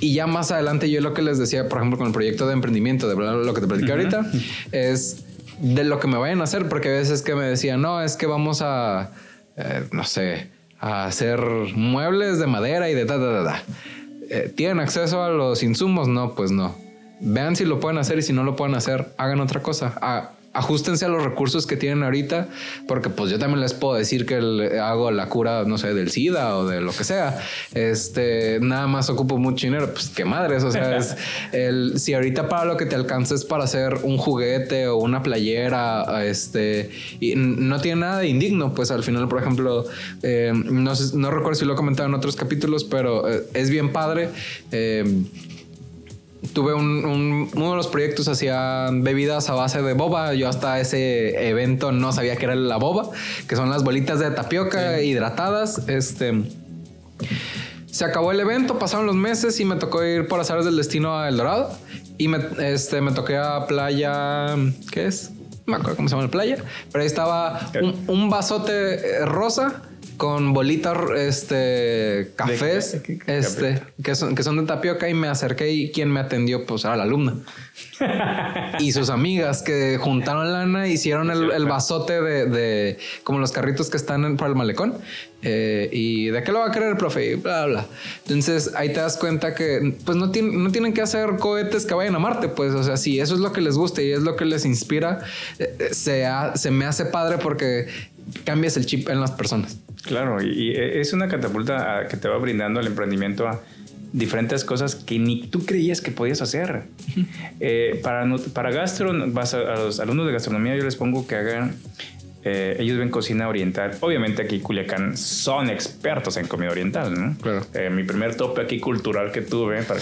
y ya más adelante yo lo que les decía, por ejemplo, con el proyecto de emprendimiento, de lo que te platicé ahorita, es de lo que me vayan a hacer, porque a veces que me decían, no, es que vamos a, eh, no sé, hacer muebles de madera y de ta, ta, ta, eh, ¿Tienen acceso a los insumos? No, pues no. Vean si lo pueden hacer y si no lo pueden hacer, hagan otra cosa. Ah, ajustense a los recursos que tienen ahorita, porque pues yo también les puedo decir que hago la cura, no sé, del SIDA o de lo que sea. Este, nada más ocupo mucho dinero, pues qué madres, o sea, es el, si ahorita para lo que te alcances para hacer un juguete o una playera, este, y no tiene nada de indigno, pues al final, por ejemplo, eh, no, no recuerdo si lo he comentado en otros capítulos, pero eh, es bien padre. Eh, tuve un, uno de los proyectos hacía bebidas a base de boba. Yo hasta ese evento no sabía que era la boba, que son las bolitas de tapioca hidratadas. Este se acabó el evento, pasaron los meses y me tocó ir por azares del destino a El Dorado. Y me, este, me toqué a playa. ¿Qué es? No me acuerdo cómo se llama la playa, pero ahí estaba un, un vasote rosa con bolitas este cafés este que son, que son de tapioca y me acerqué y quien me atendió pues era la alumna. Y sus amigas que juntaron lana hicieron el, el vasote de, de, como los carritos que están en, para el malecón eh, y de qué lo va a querer el profe y bla bla. Entonces ahí te das cuenta que pues no, no tienen que hacer cohetes que vayan a Marte pues o sea si eso es lo que les gusta y es lo que les inspira eh, eh, se, se me hace padre porque cambias el chip en las personas Claro, y es una catapulta que te va brindando el emprendimiento a diferentes cosas que ni tú creías que podías hacer. Eh, para, para gastro, vas a, los alumnos de gastronomía, yo les pongo que hagan, eh, ellos ven cocina oriental. Obviamente aquí Culiacán son expertos en comida oriental, ¿no? Claro. Eh, mi primer tope aquí cultural que tuve, para,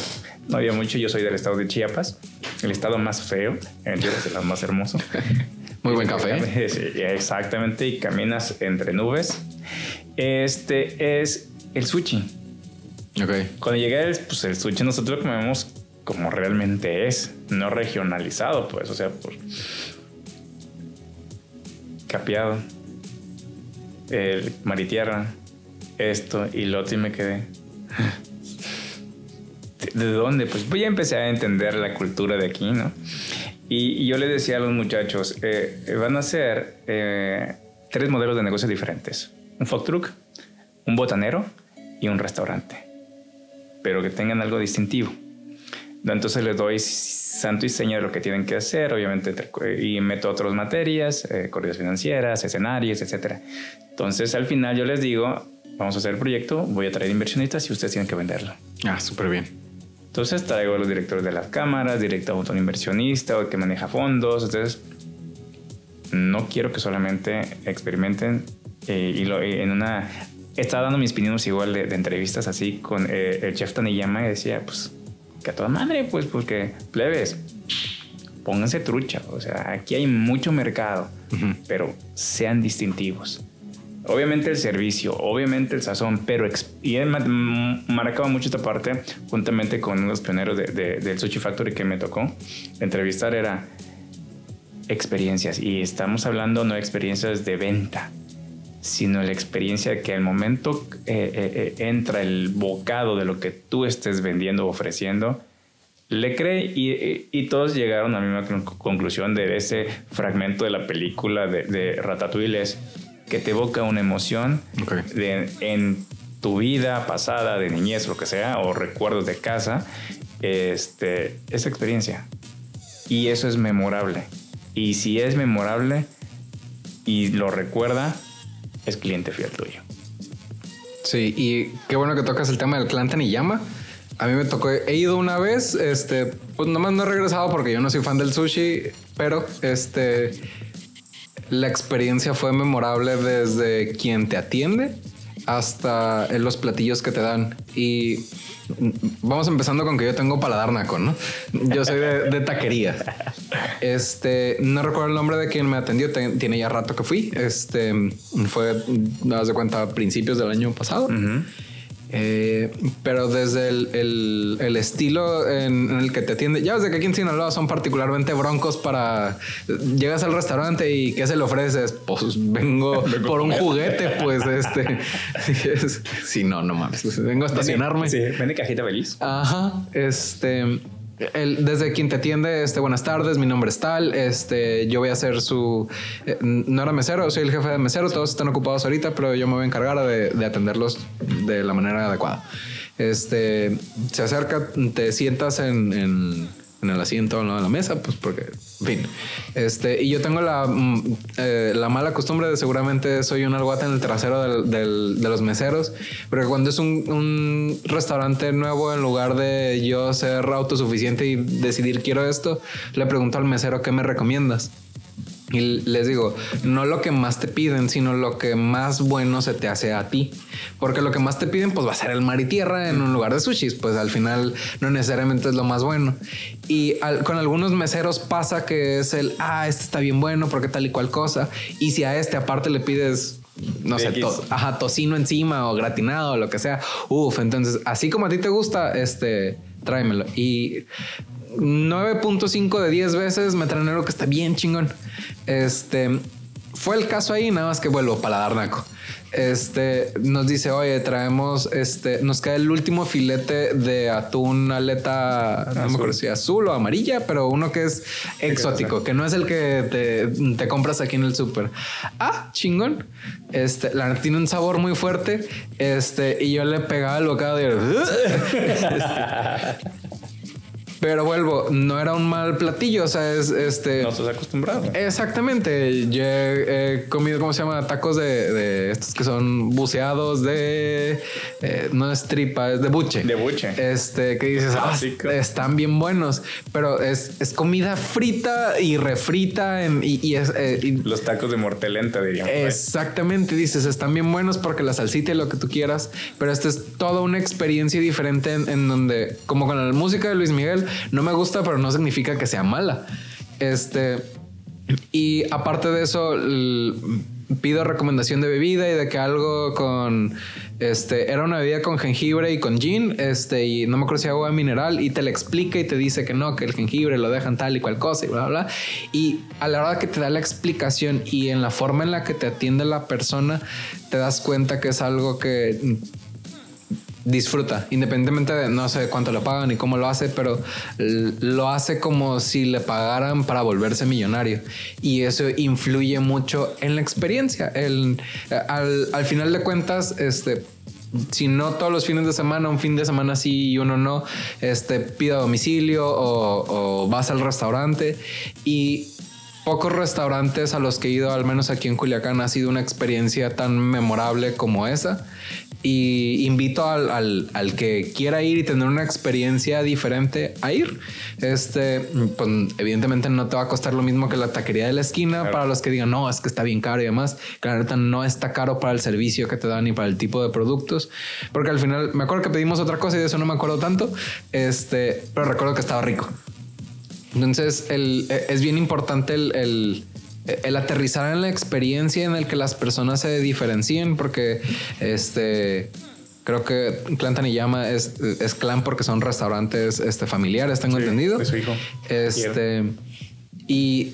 no había mucho, yo soy del estado de Chiapas, el estado más feo, el estado más hermoso. Muy buen café. exactamente, y caminas entre nubes. Este es el sushi. Ok. Cuando llegué, pues el sushi nosotros lo comemos como realmente es, no regionalizado, pues, o sea, por capeado, el maritierra, esto y lo otro y me quedé. ¿De dónde? Pues, pues ya empecé a entender la cultura de aquí, ¿no? Y, yo le decía a los muchachos, eh, van a ser eh, tres modelos de negocio diferentes. Un food truck, un botanero y un restaurante. Pero que tengan algo distintivo. Entonces les doy santo y seña de lo que tienen que hacer, obviamente, y meto otras materias, eh, financieras, escenarios, etc. Entonces al final yo les digo, vamos a hacer el proyecto, voy a traer inversionistas y ustedes tienen que venderlo. Ah, súper bien. Entonces traigo a los directores de las cámaras, directo a un inversionista o que maneja fondos. Entonces, no quiero que solamente experimenten eh, y lo, en una... Estaba dando mis pininos igual de, entrevistas así con eh, el chef Taniyama y decía, pues, que a toda madre, pues, porque plebes, pónganse trucha. O sea, aquí hay mucho mercado, pero sean distintivos. Obviamente el servicio, obviamente el sazón, pero y él marcaba mucho esta parte juntamente con unos pioneros de, del Sushi Factory que me tocó entrevistar era experiencias. Y estamos hablando no de experiencias de venta, sino la experiencia de que al momento eh, eh, eh, entra el bocado de lo que tú estés vendiendo o ofreciendo, le cree y, todos llegaron a la misma conclusión de ese fragmento de la película de, de Ratatouille es que te evoca una emoción de, en tu vida pasada, de niñez, lo que sea, o recuerdos de casa, este, esa experiencia. Y eso es memorable. Y si es memorable y lo recuerda, es cliente fiel tuyo. Sí, y qué bueno que tocas el tema del clan llama A mí me tocó, he ido una vez, este, pues nomás no he regresado porque yo no soy fan del sushi, pero este, la experiencia fue memorable desde quien te atiende hasta los platillos que te dan. Y vamos empezando con que yo tengo paladar naco, ¿no? Yo soy de, taquería. Este, no recuerdo el nombre de quien me atendió, tiene ya rato que fui. Este, fue, das de cuenta, a principios del año pasado. Eh, pero desde el, el, estilo en, el que te atiende, ya desde que aquí en Sinaloa son particularmente broncos para llegas al restaurante y ¿qué se le ofreces? Pues vengo, por un juguete, pues este. si no, no mames, vengo a estacionarme. Sí, vende cajita feliz. Ajá, este desde quien te atiende, este, buenas tardes, mi nombre es tal, este, yo voy a ser su, eh, no era mesero, soy el jefe de mesero, todos están ocupados ahorita, pero yo me voy a encargar de, atenderlos de la manera adecuada. Este, se acerca, te sientas en en el asiento no de la mesa, pues porque, en fin. Este, y yo tengo la, mm, eh, la mala costumbre de seguramente soy un alguata en el trasero del, de los meseros, pero cuando es un, un, restaurante nuevo, en lugar de yo ser autosuficiente y decidir quiero esto, le pregunto al mesero qué me recomiendas. Y les digo, no lo que más te piden, sino lo que más bueno se te hace a ti. Porque lo que más te piden, pues va a ser el mar y tierra en un lugar de sushis. Pues al final no necesariamente es lo más bueno. Y con algunos meseros pasa que es el, ah, este está bien bueno porque tal y cual cosa. Y si a este aparte le pides no sé, ajá, tocino encima o gratinado o lo que sea. Uf, entonces, así como a ti te gusta, este, tráemelo. Y 9.5 de 10 veces me traen algo que está bien chingón. Este fue el caso ahí, nada más que vuelvo paladar naco. Este nos dice, oye, traemos este, nos queda el último filete de atún aleta, no me acuerdo si azul o amarilla, pero uno que es exótico, que no es el que te, compras aquí en el súper. Ah, chingón. Este, la tiene un sabor muy fuerte. Este, y yo le pegaba el bocado de. este, pero vuelvo, no era un mal platillo, o sea, es este. No estás acostumbrado. Exactamente. Yo he, comido, ¿cómo se llama? Tacos de, estos que son buceados de. Eh, no es tripa, es de buche. De buche. Este, que dices, ah, están bien buenos, pero es, es comida frita y refrita y, es. Eh, Los tacos de mortelenta, diríamos. Exactamente. Dices, están bien buenos porque la salsita y lo que tú quieras, pero esta es toda una experiencia diferente en donde, como con la música de Luis Miguel, no me gusta, pero no significa que sea mala. Este, y aparte de eso, pido recomendación de bebida y de que algo con este era una bebida con jengibre y con gin, este, y no me acuerdo si agua mineral, y te la explica y te dice que no, que el jengibre lo dejan tal y cual cosa y bla, bla. Y a la hora que te da la explicación y en la forma en la que te atiende la persona, te das cuenta que es algo que disfruta, independientemente de no sé cuánto le pagan y cómo lo hace, pero lo hace como si le pagaran para volverse millonario. Y eso influye mucho en la experiencia. El, al, al final de cuentas, este, si no todos los fines de semana, un fin de semana sí y uno no, este, pida domicilio o, o vas al restaurante y pocos restaurantes a los que he ido, al menos aquí en Culiacán, ha sido una experiencia tan memorable como esa. Y invito al, que quiera ir y tener una experiencia diferente a ir. Este, pues evidentemente no te va a costar lo mismo que la taquería de la esquina para los que digan, no, es que está bien caro y demás. Claro, no está caro para el servicio que te dan y para el tipo de productos. Porque al final me acuerdo que pedimos otra cosa y de eso no me acuerdo tanto. Este, pero recuerdo que estaba rico. Entonces, el, es bien importante el el aterrizar en la experiencia en el que las personas se diferencien, porque este creo que Clan Taniyama es, es clan porque son restaurantes este, familiares, tengo entendido. su hijo. Este, y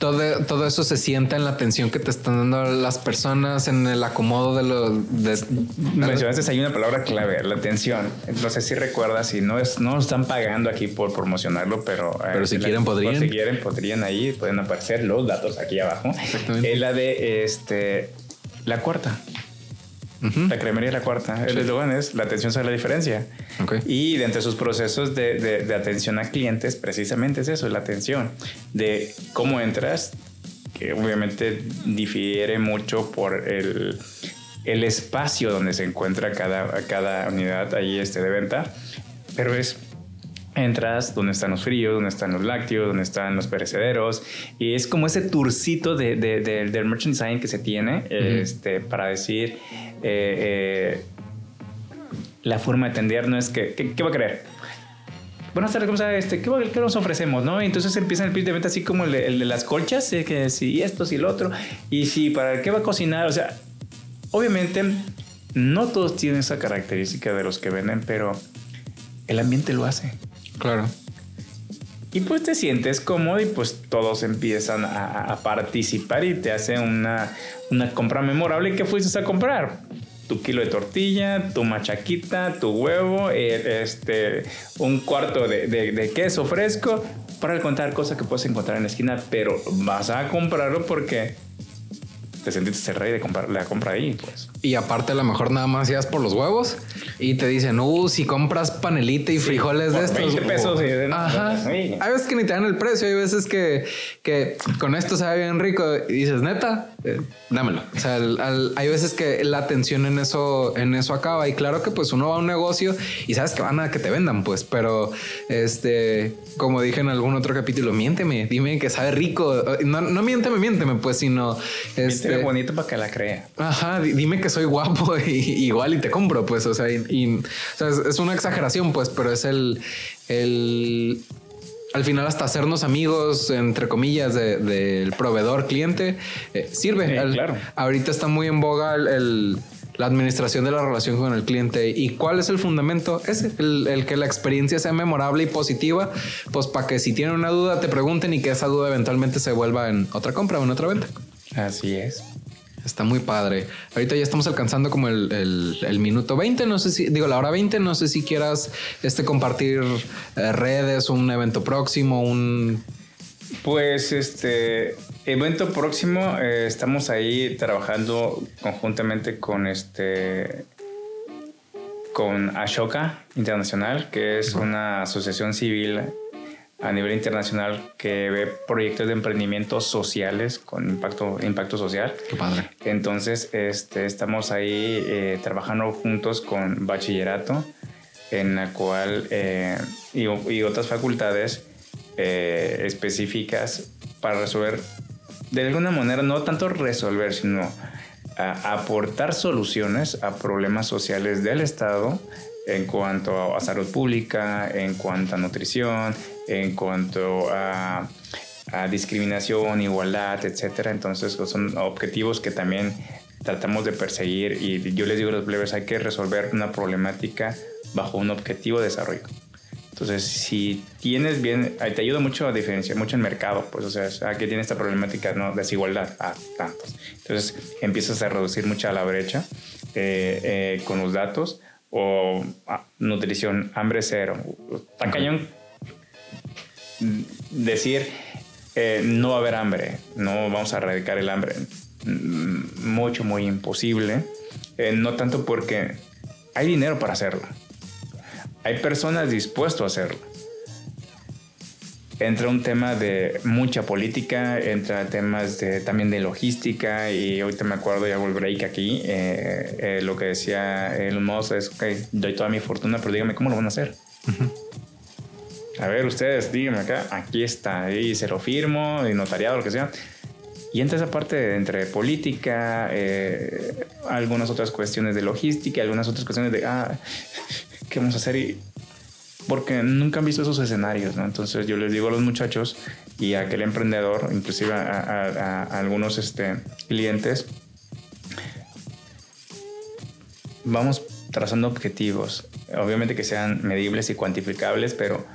todo, todo eso se sienta en la atención que te están dando las personas, en el acomodo de los... Mencionaste ahí una palabra clave, la atención. No sé si recuerdas, y no, es, no están pagando aquí por promocionarlo, pero... Eh, pero si quieren podrían. Si quieren podrían ahí, pueden aparecer los datos aquí abajo. Exactamente. Es la de este, la cuarta. La cremería la cuarta. El eslogan es la atención sabe la diferencia. Y dentro de sus procesos de, de, atención a clientes, precisamente es eso, la atención. De cómo entras, que obviamente difiere mucho por el, el espacio donde se encuentra cada, cada unidad ahí este de venta, pero es entras donde están los fríos, donde están los lácteos, donde están los perecederos. Y es como ese turcito de, de, del merchant design que se tiene este, para decir eh, eh, la forma de atender no es que, ¿qué, va a querer? Buenas tardes, ¿cómo está? Este, ¿qué, ¿qué, nos ofrecemos? ¿no? Y entonces empieza el pitch de venta así como el de, las colchas, que si esto, si lo otro, y si para qué va a cocinar, o sea, obviamente no todos tienen esa característica de los que venden, pero el ambiente lo hace. Claro. Y pues te sientes cómodo y pues todos empiezan a, participar y te hacen una, una compra memorable. ¿Qué fuiste a comprar? tu kilo de tortilla, tu machaquita, tu huevo, este, un cuarto de, de, queso fresco, para contar cosas que puedes encontrar en la esquina, pero vas a comprarlo porque te sentiste el rey de comprar la compra ahí, pues. Y aparte, a lo mejor nada más ibas por los huevos y te dicen, uh, si compras panelita y frijoles de estos. 20 pesos. y Ajá. Hay veces que ni te dan el precio, hay veces que, que con esto sabe bien rico y dices, neta, eh, dámelo. O sea, hay veces que la atención en eso, en eso acaba. Y claro que pues uno va a un negocio y sabes que van a que te vendan, pues, pero este, como dije en algún otro capítulo, miénteme, dime que sabe rico. No, no miénteme, miénteme, pues, sino este bonito para que la crea. Ajá, dime que soy guapo y, igual y te compro, pues, o sea, y, es, una exageración, pues, pero es el, el al final hasta hacernos amigos, entre comillas, del proveedor cliente, eh, sirve. claro. Ahorita está muy en boga el, la administración de la relación con el cliente. ¿Y cuál es el fundamento? Es el, el que la experiencia sea memorable y positiva, pues para que si tienen una duda te pregunten y que esa duda eventualmente se vuelva en otra compra o en otra venta. Así es. Está muy padre. Ahorita ya estamos alcanzando como el, minuto 20, no sé si, digo, la hora 20, no sé si quieras este, compartir eh, redes, un evento próximo, un... Pues este evento próximo, eh, estamos ahí trabajando conjuntamente con este con Ashoka Internacional, que es una asociación civil a nivel internacional que ve proyectos de emprendimiento sociales con impacto, impacto social. Qué padre. Entonces, este, estamos ahí eh, trabajando juntos con bachillerato, en la cual, eh, y, y, otras facultades eh, específicas para resolver, de alguna manera, no tanto resolver, sino aportar soluciones a problemas sociales del Estado en cuanto a salud pública, en cuanto a nutrición, en cuanto a, discriminación, igualdad, etcétera. Entonces son objetivos que también tratamos de perseguir y yo les digo a los plebes hay que resolver una problemática bajo un objetivo de desarrollo. Entonces, si tienes bien, te ayuda mucho a diferenciar, mucho el mercado, pues, o sea, aquí tiene esta problemática, ¿no? Desigualdad, a tantos. Entonces, empiezas a reducir mucha la brecha eh, eh, con los datos o ah, nutrición, hambre cero. Está cañón decir eh, no va a haber hambre, no vamos a erradicar el hambre. Mm, mucho, muy imposible. Eh, no tanto porque hay dinero para hacerlo. Hay personas dispuestas a hacerlo. Entra un tema de mucha política, entra temas de, también de logística y ahorita me acuerdo, ya hago el break aquí, eh, lo que decía el Musk es, ok, doy toda mi fortuna, pero dígame cómo lo van a hacer. A ver, ustedes, díganme acá, aquí está, ahí se lo firmo, y notariado, lo que sea. Y entra esa parte entre política, eh, algunas otras cuestiones de logística, algunas otras cuestiones de, ah, ¿qué vamos a hacer? Y, porque nunca han visto esos escenarios, ¿no? Entonces yo les digo a los muchachos y a aquel emprendedor, inclusive a, algunos este, clientes, vamos trazando objetivos, obviamente que sean medibles y cuantificables, pero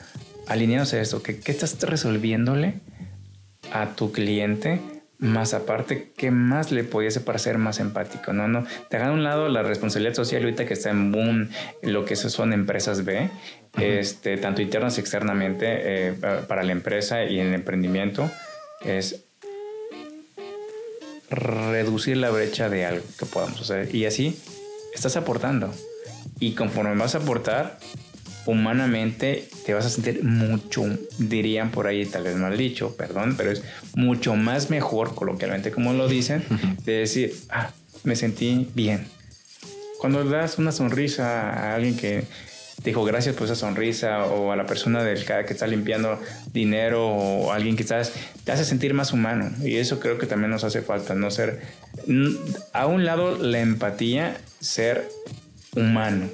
alineados a ¿qué, qué estás resolviéndole a tu cliente? Más aparte, ¿qué más le pudiese para ser más empático? No, no. Dejar a un lado la responsabilidad social ahorita que está en boom, lo que son empresas B, este, tanto internas y externamente eh, para la empresa y el emprendimiento, es reducir la brecha de algo que podamos hacer. Y así estás aportando. Y conforme vas a aportar, humanamente te vas a sentir mucho, dirían por ahí, tal vez mal dicho, perdón, pero es mucho más mejor, coloquialmente como lo dicen, de decir, ah, me sentí bien. Cuando das una sonrisa a alguien que te dijo gracias por esa sonrisa o a la persona del que está limpiando dinero o alguien que estás, te hace sentir más humano y eso creo que también nos hace falta, no ser, a un lado la empatía, ser humano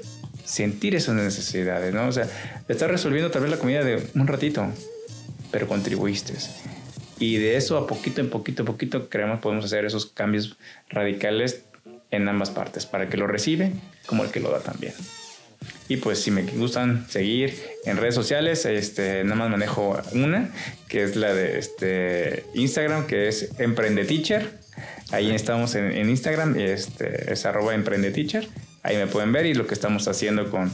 sentir esas necesidades, ¿no? O sea, estás resolviendo tal vez la comida de un ratito, pero contribuiste. Y de eso a poquito en poquito en poquito creemos podemos hacer esos cambios radicales en ambas partes, para el que lo recibe como el que lo da también. Y pues si me gustan seguir en redes sociales, este, nada más manejo una, que es la de este, Instagram, que es Emprende Teacher. Ahí estamos en, en Instagram, este, es arroba Emprende Teacher. Ahí me pueden ver y lo que estamos haciendo con,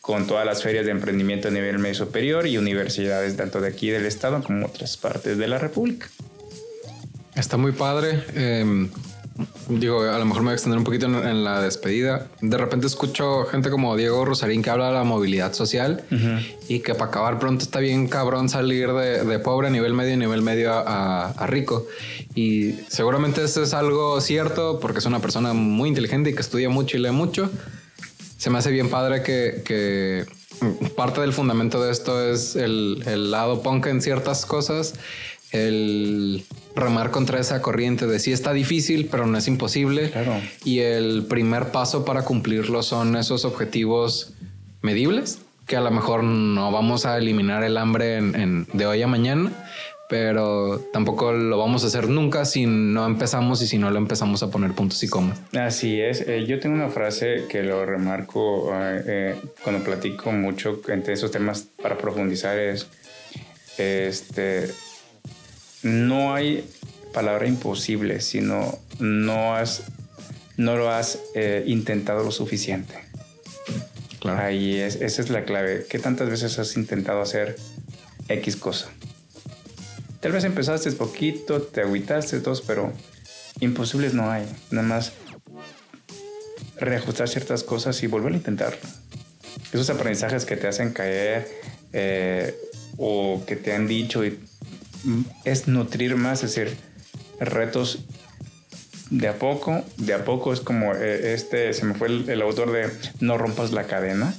con todas las ferias de emprendimiento a nivel medio superior y universidades tanto de aquí del estado como otras partes de la República. Está muy padre. Em, digo, a lo mejor me voy a extender un poquito en, la despedida. De repente escucho gente como Diego Rosarín que habla de la movilidad social y que para acabar pronto está bien cabrón salir de, pobre a nivel medio y nivel medio a, a, rico. Y seguramente esto es algo cierto porque es una persona muy inteligente y que estudia mucho y lee mucho. Se me hace bien padre que, parte del fundamento de esto es el, el lado punk en ciertas cosas, el remar contra esa corriente de sí está difícil, pero no es imposible. Y el primer paso para cumplirlo son esos objetivos medibles, que a lo mejor no vamos a eliminar el hambre en, de hoy a mañana, pero tampoco lo vamos a hacer nunca si no empezamos y si no lo empezamos a poner puntos y comas. Así es. Eh, yo tengo una frase que lo remarco eh, eh, cuando platico mucho entre esos temas para profundizar es, este, no hay palabra imposible, sino no has, no lo has intentado lo suficiente. Ahí es, esa es la clave. ¿Qué tantas veces has intentado hacer X cosa? Tal vez empezaste poquito, te agüitaste, todos, pero imposibles no hay. Nada más reajustar ciertas cosas y volver a intentarlo. Esos aprendizajes que te hacen caer eh, o que te han dicho y es nutrir más, es decir, retos de a poco, de a poco es como eh, este, se me fue el, autor de No rompas la cadena.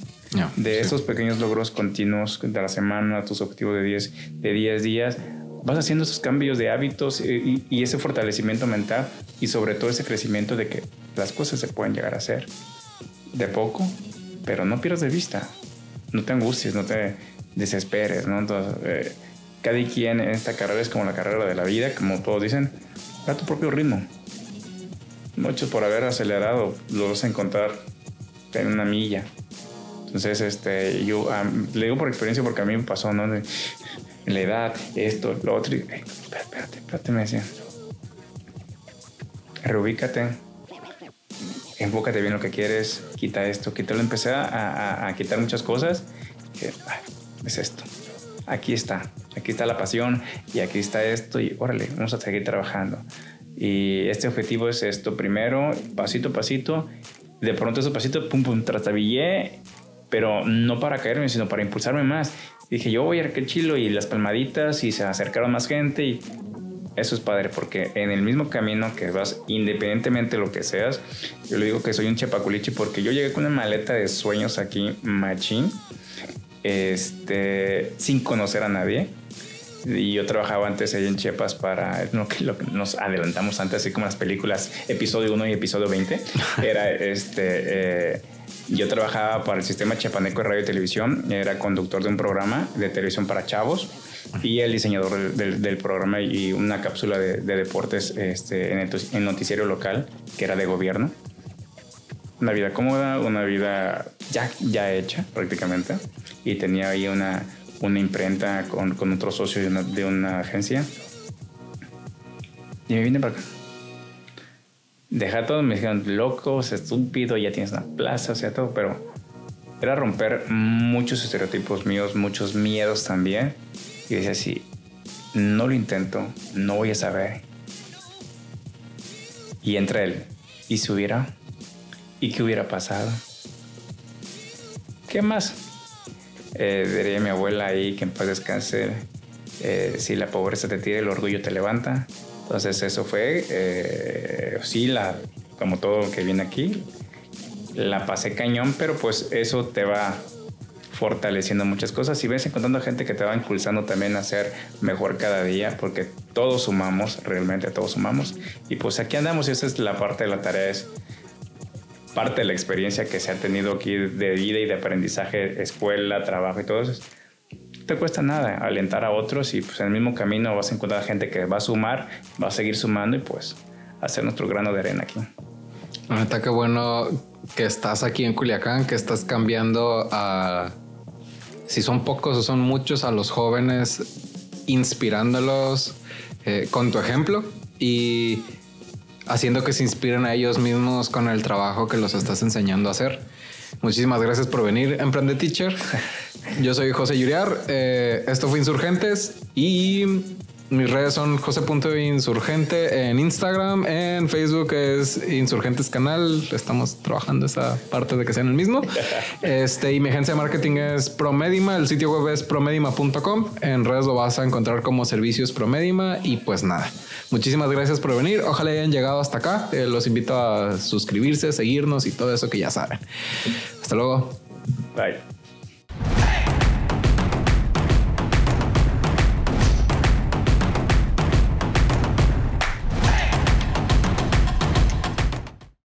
de esos pequeños logros continuos de la semana, tus objetivos de 10 de 10 días, vas haciendo esos cambios de hábitos y, ese fortalecimiento mental y sobre todo ese crecimiento de que las cosas se pueden llegar a hacer de poco, pero no pierdas de vista, no te angusties, no te desesperes, ¿no? Entonces, eh, cada quien en esta carrera es como la carrera de la vida, como todos dicen, a tu propio ritmo. Muchos por haber acelerado lo vas a encontrar en una milla. Entonces, este, yo le digo por experiencia porque a mí me pasó, ¿no? la edad, esto, lo otro. espérate, espérate, me decían. Reubícate, enfócate bien lo que quieres, quita esto, quítalo. Empecé a, a, quitar muchas cosas. Que, es esto. Aquí está, aquí está la pasión y aquí está esto y órale, vamos a seguir trabajando. Y este objetivo es esto primero, pasito a pasito. De pronto ese pasito, pum, pum, trastabillé, pero no para caerme, sino para impulsarme más dije, yo voy a aquel chilo y las palmaditas y se acercaron más gente y eso es padre porque en el mismo camino que vas, independientemente de lo que seas, yo le digo que soy un chepaculichi porque yo llegué con una maleta de sueños aquí, machín, este, sin conocer a nadie. Y yo trabajaba antes ahí en Chiapas para lo que, lo que nos adelantamos antes, así como las películas episodio 1 y episodio 20. Era este. Eh, yo trabajaba para el sistema chiapaneco de radio y televisión, era conductor de un programa de televisión para chavos y el diseñador del, programa y una cápsula de, deportes este, en el noticiero local, que era de gobierno. Una vida cómoda, una vida ya, ya hecha prácticamente. Y tenía ahí una, una imprenta con, con otro socio de una, agencia. Y me vine para acá. Deja todo, me dijeron, locos, estúpido, ya tienes una plaza, o sea, todo, pero era romper muchos estereotipos míos, muchos miedos también. Y decía así, no lo intento, no voy a saber. Y entra él, ¿y si hubiera? ¿Y qué hubiera pasado? ¿Qué más? Eh, diría mi abuela ahí que en paz descanse, eh, si la pobreza te tira, el orgullo te levanta. Entonces eso fue, eh, sí, la, como todo que viene aquí, la pasé cañón, pero pues eso te va fortaleciendo muchas cosas y ves encontrando gente que te va impulsando también a ser mejor cada día, porque todos sumamos, realmente todos sumamos. Y pues aquí andamos y esa es la parte de la tarea, es parte de la experiencia que se ha tenido aquí de vida y de aprendizaje, escuela, trabajo y todo eso te cuesta nada alentar a otros y pues en el mismo camino vas a encontrar gente que va a sumar, va a seguir sumando y pues hacer nuestro grano de arena aquí. Ahorita qué bueno que estás aquí en Culiacán, que estás cambiando a, si son pocos o son muchos, a los jóvenes, inspirándolos eh, con tu ejemplo y haciendo que se inspiren a ellos mismos con el trabajo que los estás enseñando a hacer. Muchísimas gracias por venir, Emprende Teacher. Yo soy José Yuriar. Eh, esto fue Insurgentes y mis redes son José.insurgente en Instagram, en Facebook es Insurgentes Canal. Estamos trabajando esa parte de que sean el mismo. Este, y mi agencia de marketing es Promedima. El sitio web es promedima.com. En redes lo vas a encontrar como servicios Promedima. Y pues nada, muchísimas gracias por venir. Ojalá hayan llegado hasta acá. Eh, los invito a suscribirse, seguirnos y todo eso que ya saben. Hasta luego. Bye.